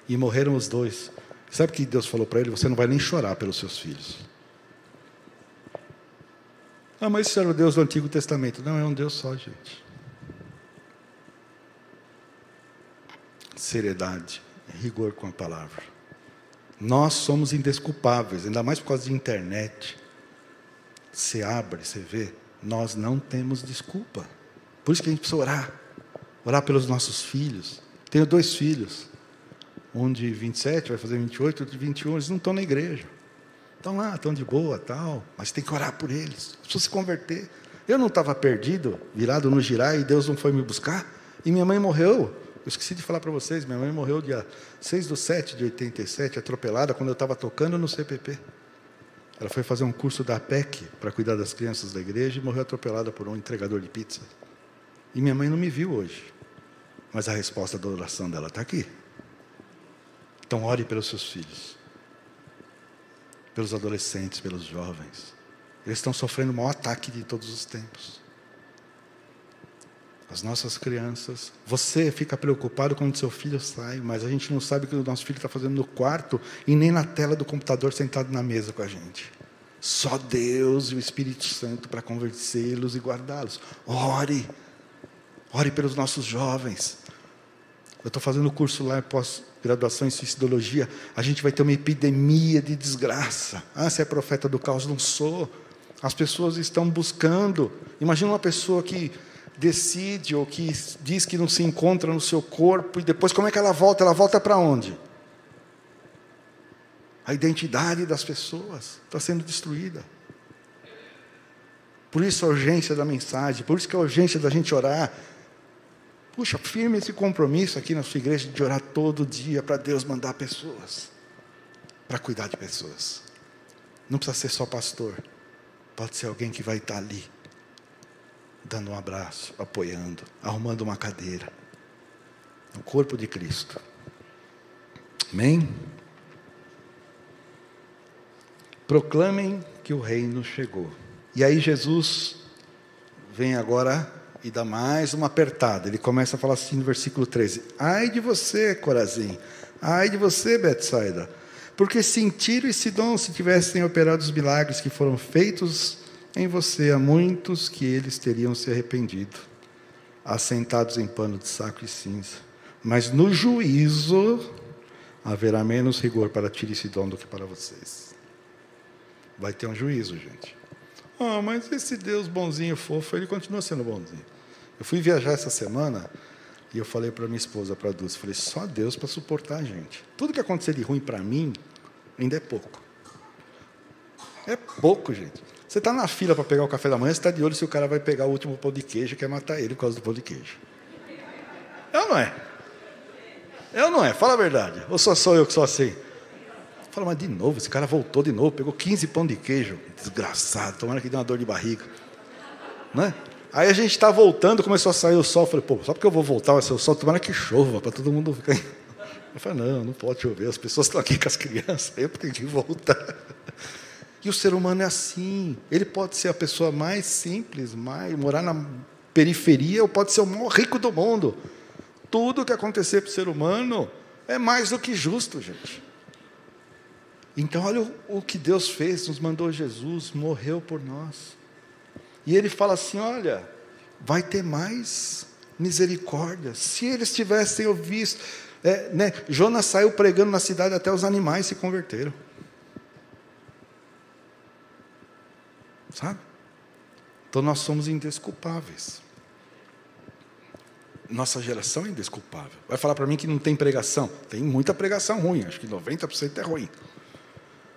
E morreram os dois. Sabe o que Deus falou para ele? Você não vai nem chorar pelos seus filhos. Ah, mas isso era o Deus do Antigo Testamento. Não, é um Deus só, gente. Seriedade, rigor com a palavra. Nós somos indesculpáveis, ainda mais por causa de internet. Você abre, você vê, nós não temos desculpa. Por isso que a gente precisa orar. Orar pelos nossos filhos. Tenho dois filhos. Um de 27, vai fazer 28, outro de 21, eles não estão na igreja. Estão lá, estão de boa, tal, mas tem que orar por eles. Precisam se converter. Eu não estava perdido, virado no girar, e Deus não foi me buscar. E minha mãe morreu. Eu esqueci de falar para vocês, minha mãe morreu dia 6 de 7 de 87, atropelada, quando eu estava tocando no CPP. Ela foi fazer um curso da PEC para cuidar das crianças da igreja e morreu atropelada por um entregador de pizza. E minha mãe não me viu hoje. Mas a resposta da oração dela está aqui. Então, ore pelos seus filhos, pelos adolescentes, pelos jovens. Eles estão sofrendo o maior ataque de todos os tempos as nossas crianças. Você fica preocupado quando seu filho sai, mas a gente não sabe o que o nosso filho está fazendo no quarto e nem na tela do computador sentado na mesa com a gente. Só Deus e o Espírito Santo para convencê-los e guardá-los. Ore. Ore pelos nossos jovens. Eu estou fazendo curso lá pós-graduação em suicidologia. A gente vai ter uma epidemia de desgraça. Ah, você é profeta do caos? Não sou. As pessoas estão buscando. Imagina uma pessoa que decide ou que diz que não se encontra no seu corpo e depois como é que ela volta? Ela volta para onde? A identidade das pessoas está sendo destruída. Por isso a urgência da mensagem, por isso que a urgência da gente orar. Puxa, firme esse compromisso aqui na sua igreja de orar todo dia para Deus mandar pessoas, para cuidar de pessoas. Não precisa ser só pastor, pode ser alguém que vai estar ali dando um abraço, apoiando, arrumando uma cadeira. O corpo de Cristo. Amém? Proclamem que o reino chegou. E aí Jesus vem agora e dá mais uma apertada. Ele começa a falar assim no versículo 13: Ai de você, Corazim, ai de você, Betsaida, porque se Tiro e Sidom se tivessem operado os milagres que foram feitos em você há muitos que eles teriam se arrependido, assentados em pano de saco e cinza. Mas no juízo haverá menos rigor para Tiro Sidom do que para vocês. Vai ter um juízo, gente. Ah, mas esse Deus bonzinho, fofo, ele continua sendo bonzinho. Eu fui viajar essa semana e eu falei para minha esposa, para a Dulce, falei, só Deus para suportar a gente. Tudo que acontecer de ruim para mim, ainda é pouco. É pouco, gente. Você está na fila para pegar o café da manhã, você está de olho se o cara vai pegar o último pão de queijo e quer matar ele por causa do pão de queijo. É ou não é? É ou não é? Fala a verdade. Ou só sou eu que sou assim? Fala, mas de novo, esse cara voltou de novo, pegou 15 pão de queijo. Desgraçado, tomara que deu uma dor de barriga. Né? Aí a gente está voltando, começou a sair o sol. Falei, pô, só porque eu vou voltar vai ser o sol, tomara que chova, para todo mundo ficar. Eu falei, não, não pode chover, as pessoas estão aqui com as crianças, eu tenho que voltar. E o ser humano é assim. Ele pode ser a pessoa mais simples, mais morar na periferia, ou pode ser o maior rico do mundo. Tudo que acontecer para o ser humano é mais do que justo, gente. Então, olha o, o que Deus fez, nos mandou Jesus, morreu por nós. E ele fala assim: olha, vai ter mais misericórdia. Se eles tivessem ouvido, é, né, Jonas saiu pregando na cidade, até os animais se converteram. Sabe? Então nós somos indesculpáveis. Nossa geração é indesculpável. Vai falar para mim que não tem pregação? Tem muita pregação ruim, acho que 90% é ruim.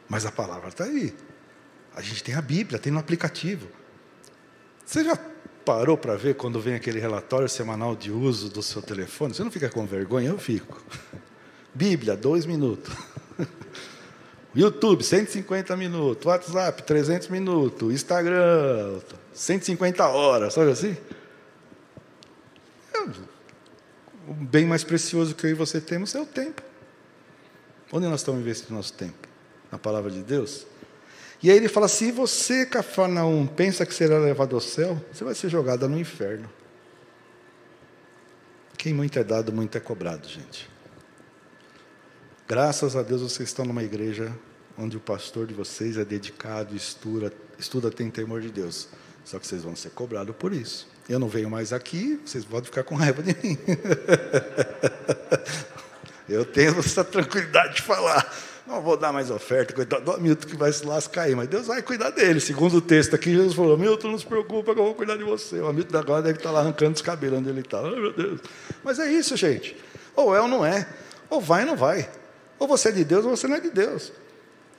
Mas a palavra está aí. A gente tem a Bíblia, tem no aplicativo. Você já parou para ver quando vem aquele relatório semanal de uso do seu telefone? Você não fica com vergonha? Eu fico. Bíblia, dois minutos. YouTube, 150 minutos. WhatsApp, 300 minutos. Instagram, 150 horas. Sabe assim? o bem mais precioso que eu e você temos é o tempo. Onde nós estamos investindo nosso tempo? Na palavra de Deus? E aí ele fala: se você, Cafarnaum, pensa que será levado ao céu, você vai ser jogada no inferno. Quem muito é dado, muito é cobrado, gente. Graças a Deus vocês estão numa igreja onde o pastor de vocês é dedicado, estuda, estuda tem temor de Deus. Só que vocês vão ser cobrados por isso. Eu não venho mais aqui, vocês podem ficar com raiva de mim. Eu tenho essa tranquilidade de falar. não vou dar mais oferta, coitado do Hamilton que vai se lascar aí, mas Deus vai cuidar dele. Segundo o texto aqui, Jesus falou: Hamilton, não se preocupa que eu vou cuidar de você. O Hamilton agora deve estar lá arrancando os cabelos onde ele está. Meu Deus. Mas é isso, gente. Ou é ou não é. Ou vai ou não vai. Ou você é de Deus ou você não é de Deus.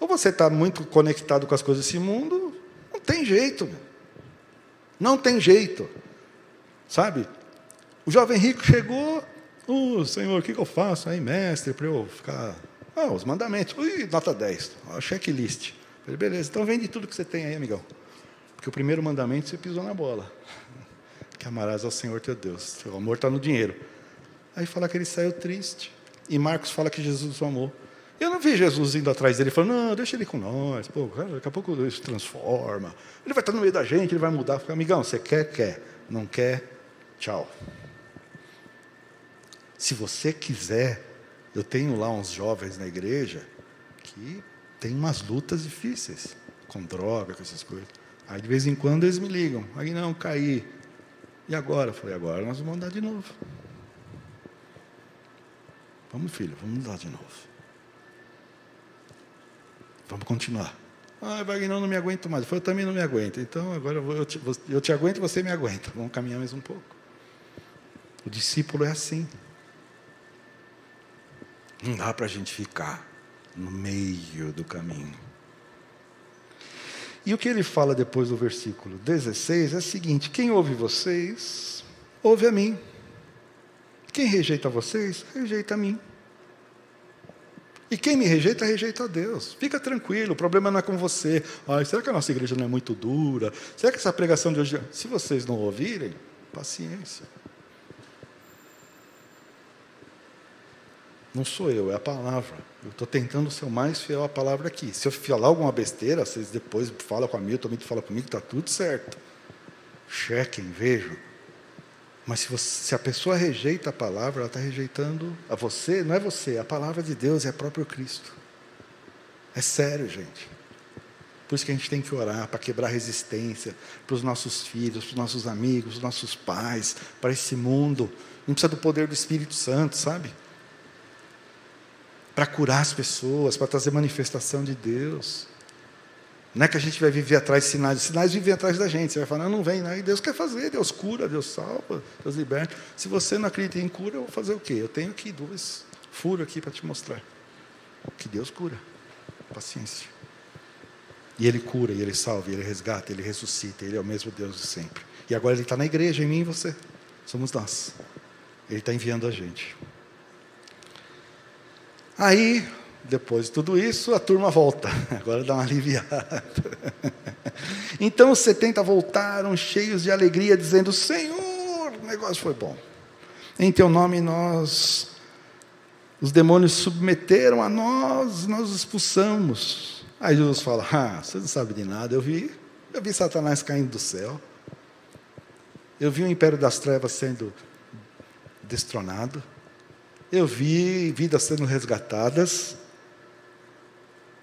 Ou você está muito conectado com as coisas desse mundo, não tem jeito. Não tem jeito. Sabe? O jovem rico chegou, oh, Senhor, o que, eu faço aí, mestre, para eu ficar. Ah, os mandamentos. Ui, nota 10. Ó, checklist. Falei, beleza, então vende tudo que você tem aí, amigão. Porque o primeiro mandamento você pisou na bola. Que amarás ao Senhor teu Deus. O amor está no dinheiro. Aí fala que ele saiu triste. E Marcos fala que Jesus o amou. Eu não vi Jesus indo atrás dele falando, não, deixa ele com nós, pô, daqui a pouco ele se transforma. Ele vai estar no meio da gente, ele vai mudar. Fala, amigão, você quer, quer. Não quer, tchau. Se você quiser, eu tenho lá uns jovens na igreja que tem umas lutas difíceis, com droga, com essas coisas. Aí de vez em quando eles me ligam, aí não, caí. E agora? Eu falei, agora nós vamos andar de novo. Vamos, filho, vamos andar de novo. Vamos continuar. Ah, Wagner, não me aguento mais. Eu, também não me aguento. Então, agora eu, te, eu te aguento e você me aguenta. Vamos caminhar mais um pouco. O discípulo é assim. Não dá para a gente ficar no meio do caminho. E o que ele fala depois do versículo 16 é o seguinte: quem ouve vocês, ouve a mim. Quem rejeita vocês, rejeita a mim. E quem me rejeita, rejeita a Deus. Fica tranquilo, o problema não é com você. Ai, será que a nossa igreja não é muito dura? Será que essa pregação de hoje. Se vocês não ouvirem, paciência. Não sou eu, é a palavra. Eu estou tentando ser o mais fiel à palavra aqui. Se eu falar alguma besteira, vocês depois falam com a Milton, também fala comigo, está tudo certo. Chequem, vejam. Mas se, você, se, a pessoa rejeita a palavra, ela está rejeitando a você, não é você, é a palavra de Deus é o próprio Cristo. É sério, gente. Por isso que a gente tem que orar para quebrar resistência para os nossos filhos, para os nossos amigos, para os nossos pais, para esse mundo. Não precisa do poder do Espírito Santo, sabe? Para curar as pessoas, para trazer manifestação de Deus. Não é que a gente vai viver atrás de sinais, os sinais vivem atrás da gente. Você vai falar, não, vem, não. E Deus quer fazer, Deus cura, Deus salva, Deus liberta. Se você não acredita em cura, eu vou fazer o quê? Eu tenho aqui dois furos aqui para te mostrar. Que Deus cura. Paciência. E Ele cura, e Ele salva, e Ele resgata, Ele ressuscita, Ele é o mesmo Deus de sempre. E agora Ele está na igreja, em mim e você. Somos nós. Ele está enviando a gente. Aí, depois de tudo isso, a turma volta. Agora dá uma aliviada. Então os 70 voltaram cheios de alegria, dizendo: Senhor, o negócio foi bom. Em teu nome nós, os demônios submeteram a nós, nós os expulsamos. Aí Jesus fala: Ah, você não sabe de nada. Eu vi, eu vi Satanás caindo do céu. Eu vi o império das trevas sendo destronado. Eu vi vidas sendo resgatadas.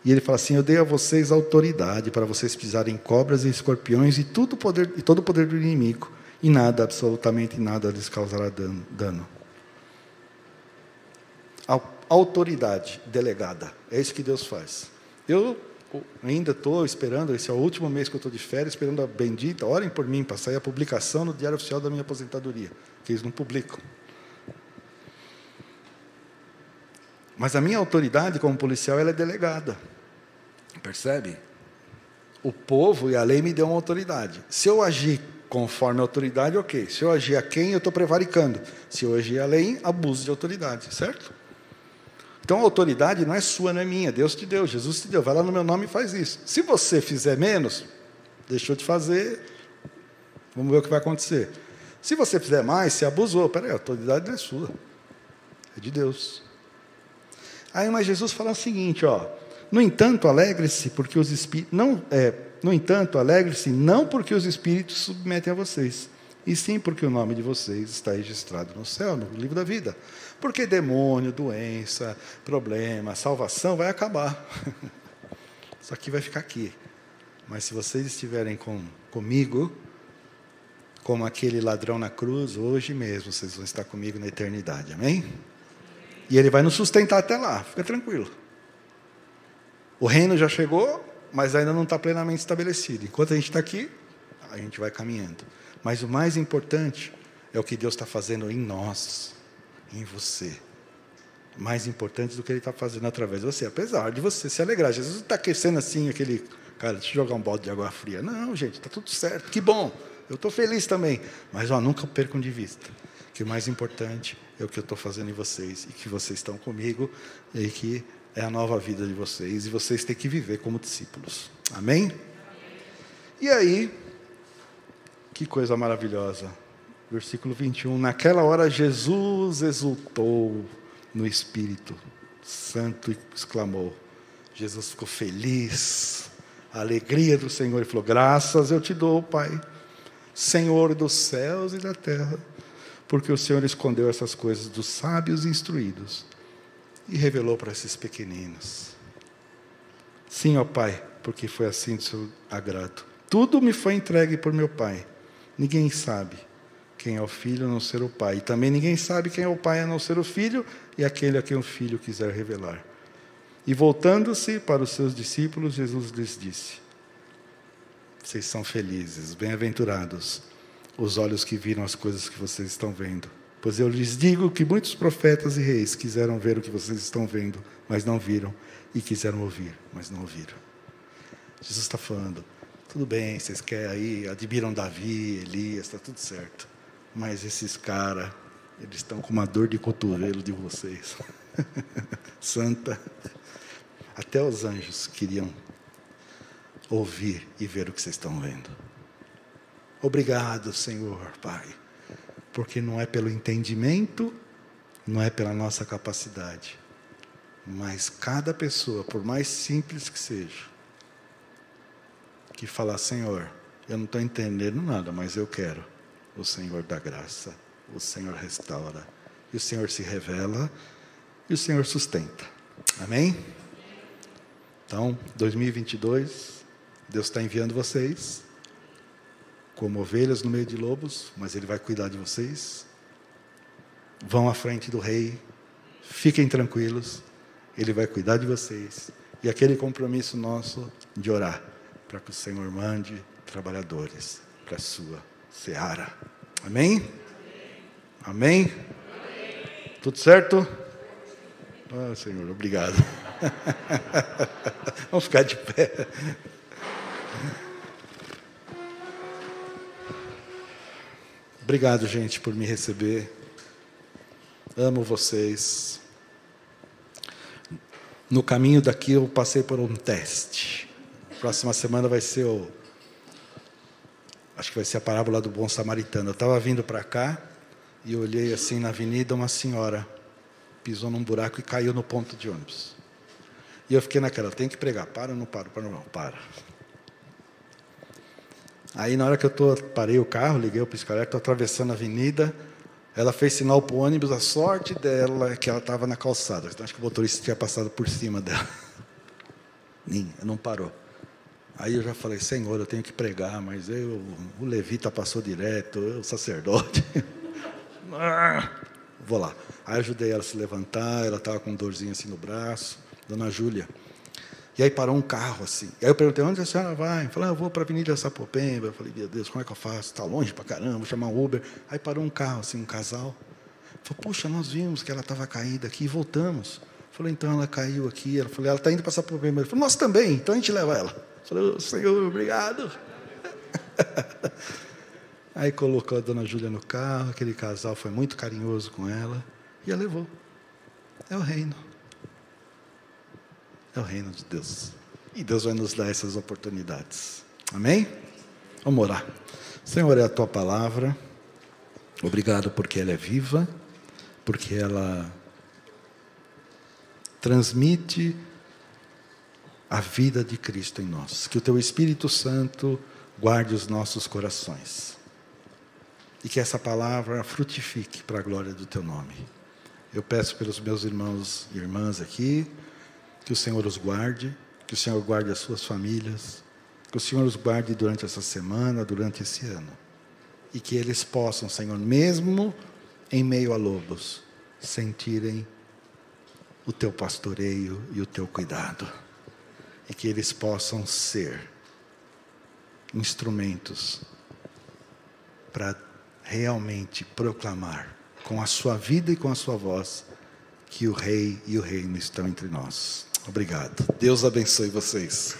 E ele fala assim: Eu dei a vocês autoridade para vocês pisarem cobras e escorpiões e, tudo poder, e todo o poder do inimigo, e nada, absolutamente nada, lhes causará dano. Autoridade delegada, é isso que Deus faz. Eu ainda estou esperando, esse é o último mês que eu estou de férias, esperando a bendita, orem por mim, para sair a publicação no Diário Oficial da minha aposentadoria, que eles não publicam. Mas a minha autoridade como policial ela é delegada. Percebe? O povo e a lei me deu uma autoridade. Se eu agir conforme a autoridade, ok. Se eu agir a quem, eu estou prevaricando. Se eu agir além, abuso de autoridade, certo? Então a autoridade não é sua, não é minha. Deus te deu, Jesus te deu. Vai lá no meu nome e faz isso. Se você fizer menos, deixou de fazer, vamos ver o que vai acontecer. Se você fizer mais, você abusou. Peraí, a autoridade não é sua, é de Deus. Aí, mas Jesus fala o seguinte, ó. No entanto, alegre-se porque os espíritos não é, no entanto, alegre-se não porque os espíritos submetem a vocês, e sim porque o nome de vocês está registrado no céu, no livro da vida. Porque demônio, doença, problema, salvação vai acabar. Isso aqui vai ficar aqui. Mas se vocês estiverem com, comigo, como aquele ladrão na cruz, hoje mesmo vocês vão estar comigo na eternidade. Amém? E ele vai nos sustentar até lá, fica tranquilo. O reino já chegou, mas ainda não está plenamente estabelecido. Enquanto a gente está aqui, a gente vai caminhando. Mas o mais importante é o que Deus está fazendo em nós, em você. Mais importante do que Ele está fazendo através de você, apesar de você se alegrar. Jesus está aquecendo assim aquele. Cara, deixa eu jogar um balde de água fria. Não, gente, está tudo certo. Que bom. Eu estou feliz também. Mas ó, nunca percam de vista que o mais importante é o que eu estou fazendo em vocês e que vocês estão comigo e que é a nova vida de vocês e vocês têm que viver como discípulos. Amém? E aí, que coisa maravilhosa. Versículo 21. Naquela hora Jesus exultou no Espírito Santo e exclamou. Jesus ficou feliz. A alegria do Senhor. Ele falou: Graças eu te dou, Pai, Senhor dos céus e da terra, porque o Senhor escondeu essas coisas dos sábios e instruídos e revelou para esses pequeninos. Sim, ó Pai, porque foi assim do seu agrado. Tudo me foi entregue por meu Pai. Ninguém sabe quem é o filho a não ser o pai. E também ninguém sabe quem é o pai a não ser o filho e aquele a quem o filho quiser revelar. E voltando-se para os seus discípulos, Jesus lhes disse: Vocês são felizes, bem-aventurados, os olhos que viram as coisas que vocês estão vendo. Pois eu lhes digo que muitos profetas e reis quiseram ver o que vocês estão vendo, mas não viram, e quiseram ouvir, mas não ouviram. Jesus está falando: tudo bem, vocês querem aí, admiram Davi, Elias, está tudo certo. Mas esses caras, eles estão com uma dor de cotovelo de vocês. Santa. Até os anjos queriam ouvir e ver o que vocês estão vendo. Obrigado, Senhor, Pai, porque não é pelo entendimento, não é pela nossa capacidade, mas cada pessoa, por mais simples que seja, que falar, Senhor, eu não estou entendendo nada, mas eu quero o Senhor dá graça, o Senhor restaura, e o Senhor se revela, e o Senhor sustenta. Amém? Então, 2022, Deus está enviando vocês como ovelhas no meio de lobos, mas Ele vai cuidar de vocês. Vão à frente do Rei, fiquem tranquilos, Ele vai cuidar de vocês. E aquele compromisso nosso de orar para que o Senhor mande trabalhadores para a sua seara. Amém? Amém? Amém? Tudo certo? Ah, Senhor, obrigado. Vamos ficar de pé. Obrigado, gente, por me receber. Amo vocês. No caminho daqui eu passei por um teste. Próxima semana vai ser o acho que vai ser a parábola do bom samaritano. Eu estava vindo para cá e olhei assim na avenida, uma senhora pisou num buraco e caiu no ponto de ônibus. E eu fiquei naquela, tem que pregar, para ou não para? Para não, para. Aí na hora que eu tô, parei o carro, liguei o pisca-alerta, estou atravessando a avenida, ela fez sinal para o ônibus, a sorte dela é que ela estava na calçada. Então acho que o motorista tinha passado por cima dela. Nem, não parou. Aí eu já falei, Senhor, eu tenho que pregar, mas eu, o levita passou direto, eu, o sacerdote. Ah, vou lá. Aí ajudei ela a se levantar, ela estava com dorzinho assim no braço, Dona Júlia. E aí parou um carro assim. E aí eu perguntei, onde a senhora vai? Falei, ah, eu vou para a Avenida Sapopemba. Eu falei, meu Deus, como é que eu faço? Está longe para caramba, vou chamar um Uber. Aí parou um carro assim, um casal. Falei, puxa, nós vimos que ela estava caída aqui e voltamos. Falei, então ela caiu aqui. Ela falou, ela está indo para Sapopemba. Ele falou, nós também, então a gente leva ela. Falei, Senhor, obrigado. Aí colocou a dona Júlia no carro, aquele casal foi muito carinhoso com ela e a levou. É o reino. É o reino de Deus. E Deus vai nos dar essas oportunidades. Amém? Vamos orar. Senhor, é a tua palavra. Obrigado porque ela é viva, porque ela transmite a vida de Cristo em nós. Que o teu Espírito Santo guarde os nossos corações. E que essa palavra frutifique para a glória do teu nome. Eu peço pelos meus irmãos e irmãs aqui, que o Senhor os guarde, que o Senhor guarde as suas famílias, que o Senhor os guarde durante essa semana, durante esse ano. E que eles possam, Senhor, mesmo em meio a lobos, sentirem o teu pastoreio e o teu cuidado e que eles possam ser instrumentos para realmente proclamar com a sua vida e com a sua voz que o rei e o reino estão entre nós. Obrigado. Deus abençoe vocês.